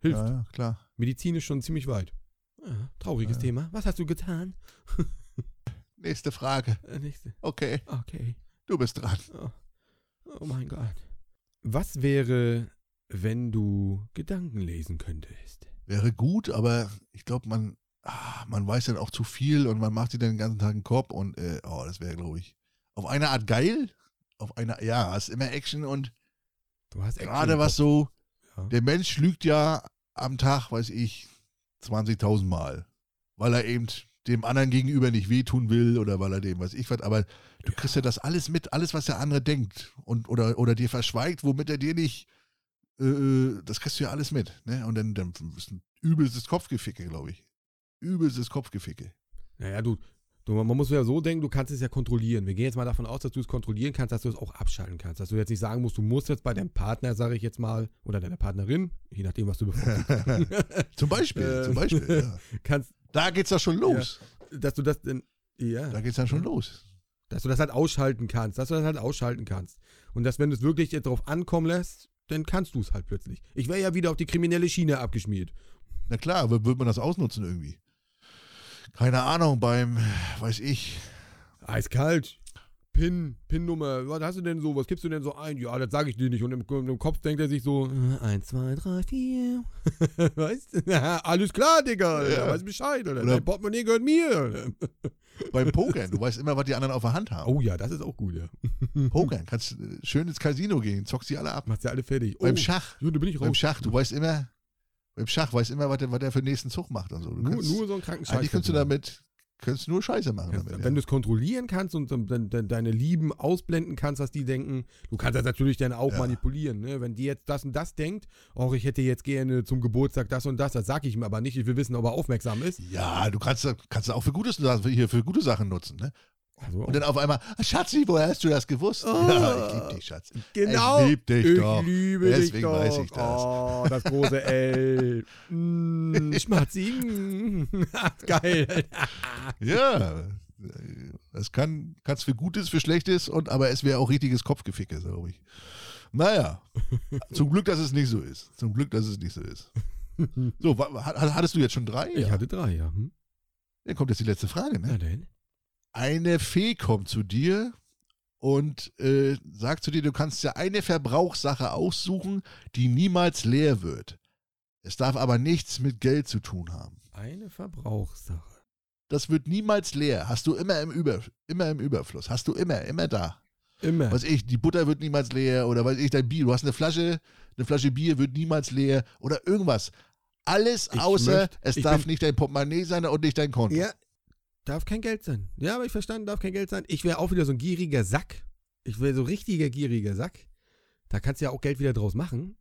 Hilft. ja, klar. Medizin ist schon ziemlich weit. Ja, trauriges Ja. Thema. Was hast du getan? Nächste Frage. Äh, nächste. Okay, Okay. du bist dran. Oh. oh mein Gott. Was wäre, wenn du Gedanken lesen könntest? Wäre gut, aber ich glaube, man, ah, man weiß dann auch zu viel und man macht sich dann den ganzen Tag einen Kopf und, äh, oh, das wäre, glaube ich, auf eine Art geil. Auf eine, ja, es ist immer Action und Du hast Action gerade was so, Ja. der Mensch lügt ja am Tag, weiß ich, 20.000 Mal, weil er eben dem anderen gegenüber nicht wehtun will oder weil er dem, weiß ich was, aber du kriegst ja das alles mit, alles, was der andere denkt und oder, oder dir verschweigt, womit er dir nicht, äh, äh, das kriegst du ja alles mit, ne? Und dann, dann ist ein übelstes Kopfgeficke, glaube ich. Übelstes Kopfgeficke. Naja, du, du, man muss ja so denken, du kannst es ja kontrollieren. Wir gehen jetzt mal davon aus, dass du es kontrollieren kannst, dass du es auch abschalten kannst. Dass du jetzt nicht sagen musst, du musst jetzt bei deinem Partner, sage ich jetzt mal, oder deiner Partnerin, je nachdem, was du bevorzugst, zum Beispiel, Äh, zum Beispiel, ja. kannst, Da geht's doch schon los. dass du das denn, ja, Da geht's dann schon los. dass du das halt ausschalten kannst, dass du das halt ausschalten kannst. Und dass, wenn du es wirklich drauf ankommen lässt, dann kannst du es halt plötzlich. Ich wäre ja wieder auf die kriminelle Schiene abgeschmiert. Na klar, aber wird man das ausnutzen irgendwie? Keine Ahnung, beim, weiß ich, Eiskalt. Pin, Pin-Nummer, was hast du denn so? Was gibst du denn so ein? Ja, das sage ich dir nicht. Und im, im Kopf denkt er sich so, äh, eins, zwei, drei, vier. weißt du? Alles klar, Digga. Ja. Weiß Bescheid, oder? Oder- Dein Portemonnaie gehört mir. beim Pokern, du weißt immer, was die anderen auf der Hand haben. oh ja, das ist auch gut, ja. Pokern, kannst äh, schön ins Casino gehen, zockst die alle ab. Machst ja alle fertig. Oh, Beim Schach, so, bin ich beim raus. Schach, du weißt immer, beim Schach weißt immer, was der, was der für den nächsten Zug macht und so. Du Nur, kannst, nur so einen kranken Scheiß. eigentlich könntest du damit, könntest nur Scheiße machen damit. wenn ja. du es kontrollieren kannst und dann, dann, deine Lieben ausblenden kannst, was die denken, du kannst das natürlich dann auch Ja. manipulieren. Ne? Wenn die jetzt das und das denkt, oh, ich hätte jetzt gerne zum Geburtstag das und das, das sage ich ihm aber nicht. Ich will wissen, ob er aufmerksam ist. Ja, du kannst, kannst auch für gute, Sachen- hier für gute Sachen nutzen. Ne? Also, Und dann auf einmal, "Ah, Schatzi, woher hast du das gewusst? Oh. Ja, ich liebe dich, Schatz. genau. Ich lieb dich ich doch. liebe dich Deswegen doch. weiß ich das. Oh, das große L. mm, Schmatzi. mm. Geil. Ja, das kann es für Gutes, für Schlechtes, und aber es wäre auch richtiges Kopfgeficke, glaube ich. Naja, zum Glück, dass es nicht so ist. Zum Glück, dass es nicht so ist. So, hattest du jetzt schon drei? Ich hatte drei, ja. Hm? Dann kommt jetzt die letzte Frage. Na Ne? denn? Eine Fee kommt zu dir und äh, sagt zu dir, du kannst ja eine Verbrauchssache aussuchen, die niemals leer wird. Es darf aber nichts mit Geld zu tun haben. Eine Verbrauchssache. Das wird niemals leer. Hast du immer im, Über, immer im Überfluss. Hast du immer, immer da. Immer. Weiß ich, die Butter wird niemals leer oder weiß ich, dein Bier. Du hast eine Flasche, eine Flasche Bier wird niemals leer oder irgendwas. Alles Ich außer, möcht- es darf bin- nicht dein Portemonnaie sein und nicht dein Konto. Ja, darf kein Geld sein. Ja, aber ich verstanden, darf kein Geld sein. Ich wäre auch wieder so ein gieriger Sack. Ich wäre so richtiger gieriger Sack. Da kannst du ja auch Geld wieder draus machen.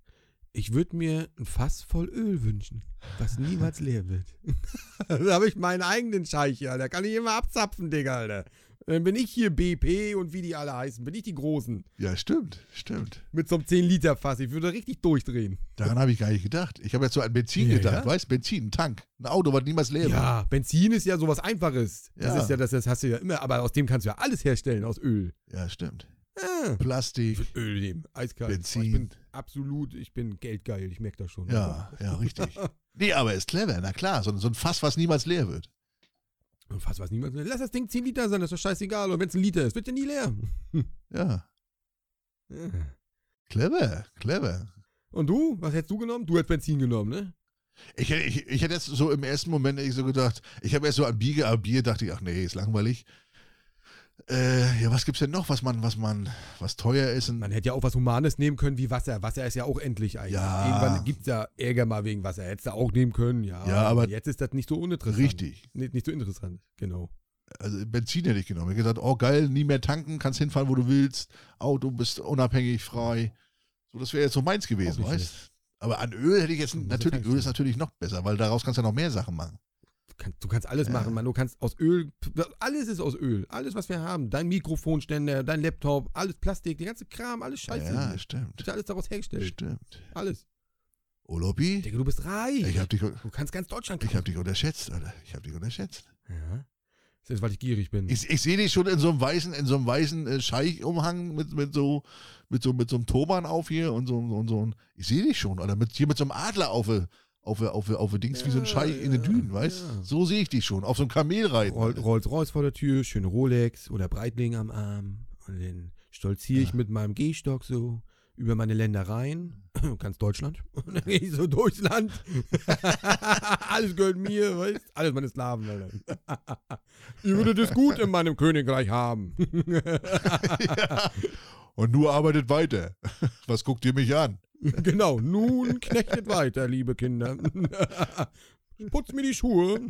Ich würde mir ein Fass voll Öl wünschen, was niemals leer wird. da habe ich meinen eigenen Scheich, ja. Da kann ich immer abzapfen, Digga, Alter. Dann bin ich hier BP und wie die alle heißen. Bin ich die Großen. Ja, stimmt, stimmt. Mit so einem 10-Liter-Fass. Ich würde richtig durchdrehen. Daran habe ich gar nicht gedacht. Ich habe jetzt so an Benzin Ja, gedacht, ja. weißt Benzin, ein Tank, ein Auto, was niemals leer wird. Ja, Benzin ist ja sowas Einfaches. Das Ja. ist ja, das, das hast du ja immer. Aber aus dem kannst du ja alles herstellen, aus Öl. Ja, stimmt. Ah. Plastik. Öl nehmen, eiskalt. Benzin. Ich bin absolut, ich bin geldgeil, ich merke das schon. Ja, ja, richtig. Nee, aber ist clever, na klar. So, so ein Fass, was niemals leer wird. Und fast was niemand. Lass das Ding 10 Liter sein, das ist doch scheißegal. Und wenn es ein Liter ist, wird ja nie leer. Ja, Ja. clever, clever. Und du? Was hättest du genommen? Du hättest Benzin genommen, ne? Ich, hätte- ich, ich hätte jetzt so im ersten Moment ich so gedacht, ich habe erst so an Bier dachte ich, ach nee, ist langweilig. Äh, ja, was gibt's denn noch, was man, was man, was teuer ist? Und, Man hätte ja auch was Humanes nehmen können wie Wasser. Wasser ist ja auch endlich eigentlich. Ja. Irgendwann gibt es ja Ärger mal wegen Wasser. Hättest du auch nehmen können, ja. Ja, aber- jetzt ist das nicht so uninteressant. richtig. Nicht, nicht so interessant, genau. Also Benzin hätte ich genommen. Ich hätte gesagt, oh geil, nie mehr tanken, kannst hinfahren, wo du willst. Auto, bist unabhängig, frei. So, das wäre jetzt so meins gewesen, weißt Aber an Öl hätte ich jetzt, natürlich, Öl ist natürlich noch besser, weil daraus kannst du ja noch mehr Sachen machen. Du kannst, du kannst alles Ja. machen, man. Du kannst aus Öl, alles ist aus Öl. Alles, was wir haben. Dein Mikrofonständer, dein Laptop, alles Plastik, der ganze Kram, alles Scheiße. ja, stimmt. Ist alles daraus hergestellt. Stimmt. Alles. Olobi, Digga, du bist reich. ich habe dich, du kannst ganz Deutschland ich hab dich unterschätzt, Alter. Ich habe dich unterschätzt. Ja. Das ist, weil ich gierig bin. Ich, ich sehe dich schon in so einem weißen, in so einem weißen äh, Scheich-Umhang mit, mit so, mit so, mit so einem Turban auf hier und so, und so ich sehe dich schon, oder mit, hier mit so einem Adler auf, äh, auf, auf, auf, Dings, wie so ein Ja, Scheich in den ja, Dünen, weißt? ja. So sehe ich dich schon, auf so einem Kamel reiten. Roll, Rolls Royce vor der Tür, schöne Rolex oder Breitling am Arm. Und dann stolziere ich Ja. mit meinem Gehstock so über meine Ländereien, ganz Deutschland. Und dann gehe ich so durchs Land. Alles gehört mir, weißt Alles meine Sklaven, Alter. Ihr würdet es gut in meinem Königreich haben. ja. Und nur arbeitet weiter. Was guckt ihr mich an? genau, nun knechtet weiter, liebe Kinder. Putzt mir die Schuhe.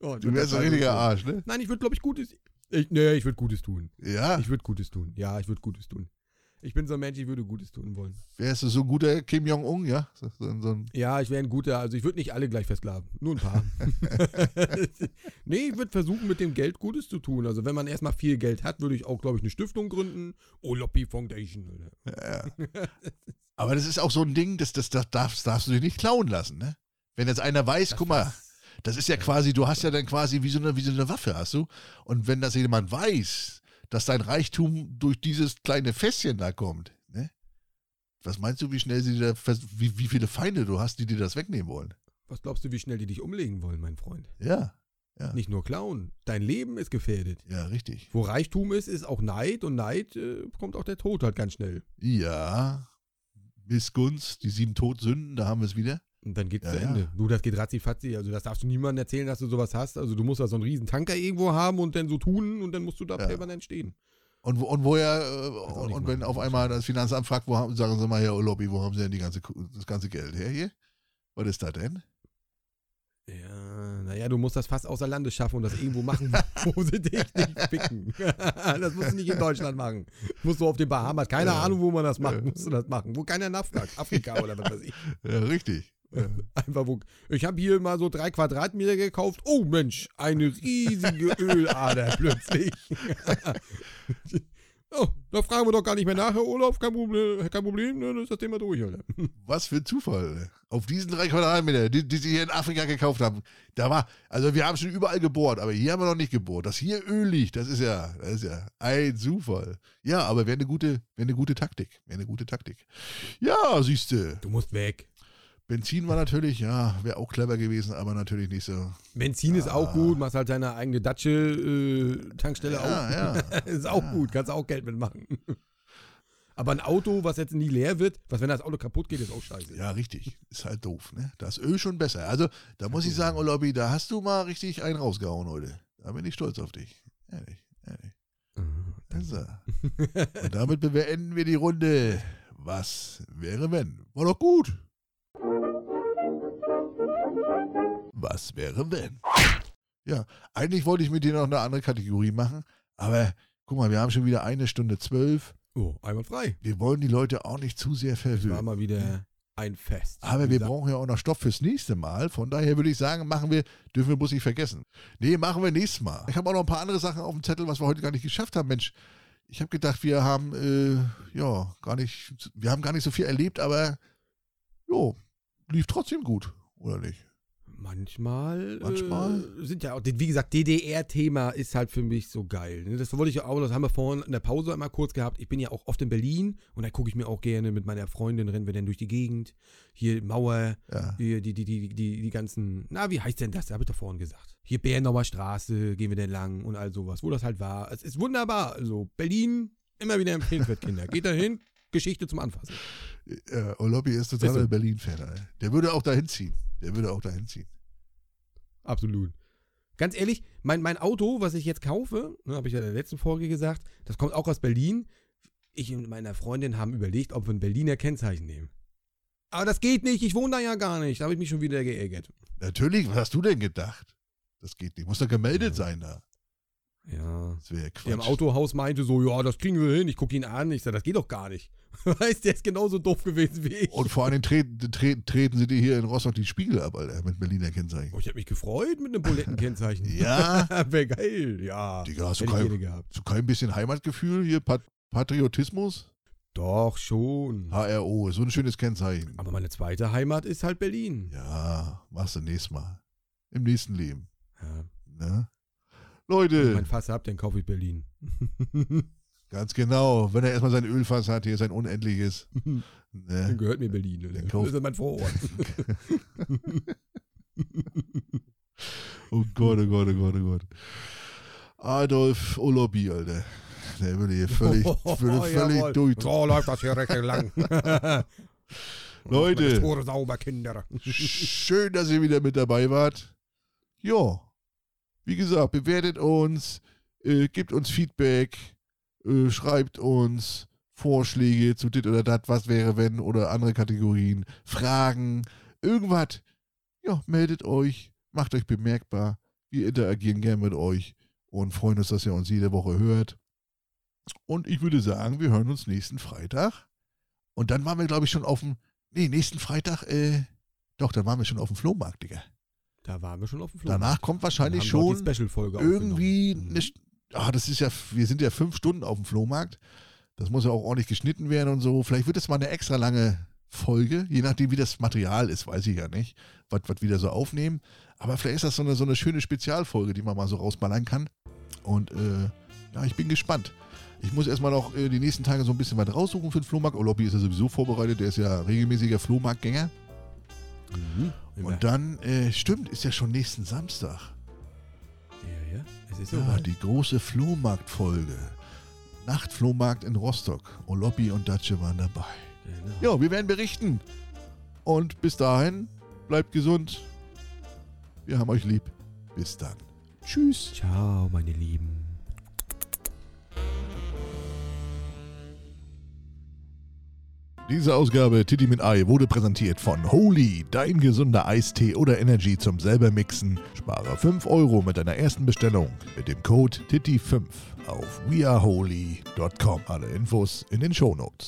Oh, Du wärst ein richtiger Arsch, ne? Nein, ich würde, glaube ich, Gutes. Ich, nee, ich würde Gutes tun. Ja. Ich würde Gutes tun. Ja, ich würde Gutes tun. Ich bin so ein Mensch, ich würde Gutes tun wollen. Wärst du so ein guter Kim Jong-un, ja? So, so, Ja, ich wäre ein guter, also ich würde nicht alle gleich versklaven. Nur ein paar. nee, ich würde versuchen, mit dem Geld Gutes zu tun. Also wenn man erstmal viel Geld hat, würde ich auch, glaube ich, eine Stiftung gründen. Oloppi Foundation. Oder? ja. Aber das ist auch so ein Ding, das, das, das darfst, darfst du dir nicht klauen lassen, ne? Wenn jetzt einer weiß, guck mal, das ist ja quasi, du hast ja dann quasi wie so eine, wie so eine Waffe, hast du? Und wenn das jemand weiß, dass dein Reichtum durch dieses kleine Fässchen da kommt, ne? Was meinst du, wie schnell sie da, vers- wie, wie viele Feinde du hast, die dir das wegnehmen wollen? Was glaubst du, wie schnell die dich umlegen wollen, mein Freund? Ja, Ja. Nicht nur klauen. Dein Leben ist gefährdet. ja, richtig. Wo Reichtum ist, ist auch Neid und Neid äh, kommt auch der Tod halt ganz schnell. Ja, Missgunst, die sieben Todsünden, da haben wir es wieder. Und dann geht's Ja, zu ja. Ende. Du, das geht ratzi-fatzi. Also das darfst du niemandem erzählen, dass du sowas hast. Also du musst da so einen riesen Tanker irgendwo haben und dann so tun und dann musst du da Ja. permanent stehen. Und, wo- und woher, äh, und, und wenn auf einmal das Finanzamt fragt, wo haben, sagen Sie mal, Herr Lobby, wo haben Sie denn die ganze, das ganze Geld her hier? Was ist das denn? Ja, naja, du musst das fast außer Landes schaffen und das irgendwo machen, wo sie dich nicht ficken. das musst du nicht in Deutschland machen. Musst du auf den Bahamas, keine Ja. Ahnung, wo man das macht, Ja. musst du das machen. Wo keiner nachfragt. Afrika oder was weiß ich. Ja, richtig. Ja. Einfach wo. Ich habe hier mal so drei Quadratmeter gekauft. Oh Mensch, eine riesige Ölader plötzlich. oh, da fragen wir doch gar nicht mehr nach, Herr Olaf. Kein Problem, kein Problem ne, dann ist das Thema durch, Alter. Was für ein Zufall. Auf diesen drei Quadratmeter, die, die Sie hier in Afrika gekauft haben, da war, also wir haben schon überall gebohrt, aber hier haben wir noch nicht gebohrt. Dass hier Öl liegt, das ist ja, das ist ja ein Zufall. Ja, aber wäre eine gute, wäre eine gute Taktik. Wäre eine gute Taktik. Ja, siehste. Du musst weg. Benzin war natürlich, ja, wäre auch clever gewesen, aber natürlich nicht so. Benzin ist auch Ah. gut, machst halt deine eigene Datsche-Tankstelle Ja, auf. ja. ist auch Ja. gut, kannst auch Geld mitmachen. Aber ein Auto, was jetzt nie leer wird, was wenn das Auto kaputt geht, ist auch scheiße. Ja, richtig. Ist halt doof, ne? Da ist Öl schon besser. Also, da muss ich sagen, Olobby, da hast du mal richtig einen rausgehauen heute. Da bin ich stolz auf dich. Ehrlich, ehrlich. Also. Und damit beenden wir die Runde. Was wäre wenn? War doch gut. Was wäre wenn? Ja, eigentlich wollte ich mit dir noch eine andere Kategorie machen, aber guck mal, wir haben schon wieder eine Stunde zwölf. Oh, einmal frei. Wir wollen die Leute auch nicht zu sehr Das war mal wieder ein Fest. Aber wir brauchen ja auch noch Stoff fürs nächste Mal. Von daher würde ich sagen, machen wir, dürfen wir bloß nicht vergessen. Nee, machen wir nächstes Mal. Ich habe auch noch ein paar andere Sachen auf dem Zettel, was wir heute gar nicht geschafft haben. Mensch, ich habe gedacht, wir haben, äh, ja, gar nicht, wir haben gar nicht so viel erlebt, aber, jo, lief trotzdem gut, oder nicht? Manchmal, Manchmal? Äh, sind ja auch, wie gesagt, DDR-Thema ist halt für mich so geil. ne? Das wollte ich auch, das haben wir vorhin in der Pause einmal kurz gehabt. Ich bin ja auch oft in Berlin und da gucke ich mir auch gerne mit meiner Freundin, rennen wir denn durch die Gegend. Hier Mauer, Ja. hier die, die, die, die, die ganzen, na, wie heißt denn das? Habe ich doch vorhin gesagt. Hier Bärnauer Straße, gehen wir denn lang und all sowas, wo das halt war. Es ist wunderbar. Also Berlin, immer wieder empfehlenswert, Kinder. Geht da hin, Geschichte zum Anfassen. Äh, ist total Ist so. ein Berlin-Fan. Der würde auch dahin ziehen. Der würde auch dahin ziehen. Absolut. Ganz ehrlich, mein, mein Auto, was ich jetzt kaufe, ne, habe ich ja in der letzten Folge gesagt, das kommt auch aus Berlin. Ich und meine Freundin haben überlegt, ob wir ein Berliner Kennzeichen nehmen. Aber das geht nicht, ich wohne da ja gar nicht. Da habe ich mich schon wieder geärgert. Natürlich, was hast du denn gedacht? Das geht nicht. Muss doch gemeldet sein da. Ja. Das wäre Quatsch. Der im Autohaus meinte so, ja, das kriegen wir hin. Ich gucke ihn an. Ich sage, das geht doch gar nicht. Weißt, der ist genauso doof gewesen wie ich. Und vor allem treten, treten, treten sie dir hier in Rostock die Spiegel ab, Alter, mit Berliner Kennzeichen. Oh, ich habe mich gefreut mit einem Bulettenkennzeichen. Ja. Wäre geil, ja. Digga, hast du kein, du kein bisschen Heimatgefühl hier? Pat Patriotismus? Doch, schon. HRO, so ein schönes Kennzeichen. Aber meine zweite Heimat ist halt Berlin. Ja, machst du nächstes Mal. Im nächsten Leben. Ja. Ne? Wenn ich Leute, mein Fass hab, dann kaufe ich Berlin. ganz genau. Wenn er erstmal sein Ölfass hat, hier sein unendliches. dann Ne? gehört mir Berlin. Dann Das kauf- ist mein Vorort. Oh Gott, oh Gott, oh Gott, oh Gott. Adolf Olobi, Alter. Der würde hier völlig, würde völlig Jawohl. durch. So läuft das hier recht lang. Leute. Sauber, Kinder. Schön, dass ihr wieder mit dabei wart. Ja, wie gesagt, bewertet uns, äh, gebt uns Feedback, äh, schreibt uns Vorschläge zu dit oder dat, was wäre wenn oder andere Kategorien, Fragen, irgendwas. Ja, meldet euch, macht euch bemerkbar. Wir interagieren gern mit euch und freuen uns, dass ihr uns jede Woche hört. Und ich würde sagen, wir hören uns nächsten Freitag. Und dann waren wir, glaube ich, schon auf dem. Nee, nächsten Freitag, äh, doch, dann waren wir schon auf dem Flohmarkt, Digga. Da waren wir schon auf dem Flohmarkt. Danach kommt wahrscheinlich schon irgendwie eine. Ah, das ist ja, wir sind ja fünf Stunden auf dem Flohmarkt. Das muss ja auch ordentlich geschnitten werden und so. Vielleicht wird es mal eine extra lange Folge, je nachdem, wie das Material ist, weiß ich ja nicht, was wir wieder so aufnehmen. Aber vielleicht ist das so eine, so eine schöne Spezialfolge, die man mal so rausballern kann. Und äh, ja, ich bin gespannt. Ich muss erstmal noch äh, die nächsten Tage so ein bisschen was raussuchen für den Flohmarkt. Olobby ist ja sowieso vorbereitet, der ist ja regelmäßiger Flohmarktgänger. Mhm. Und dann, äh, stimmt, ist ja schon nächsten Samstag. ja, ja. Es ist Ja, soweit. die große Flohmarktfolge. Nachtflohmarkt in Rostock. Oloppi und Datsche waren dabei. Genau. Ja, wir werden berichten. Und bis dahin, bleibt gesund. Wir haben euch lieb. Bis dann. Tschüss. Ciao, meine Lieben. Diese Ausgabe Titi mit Ei wurde präsentiert von Holy, dein gesunder Eistee oder Energy zum selber mixen. Spare 5 Euro mit deiner ersten Bestellung mit dem Code TITI5 auf weareholy.com. Alle Infos in den Shownotes.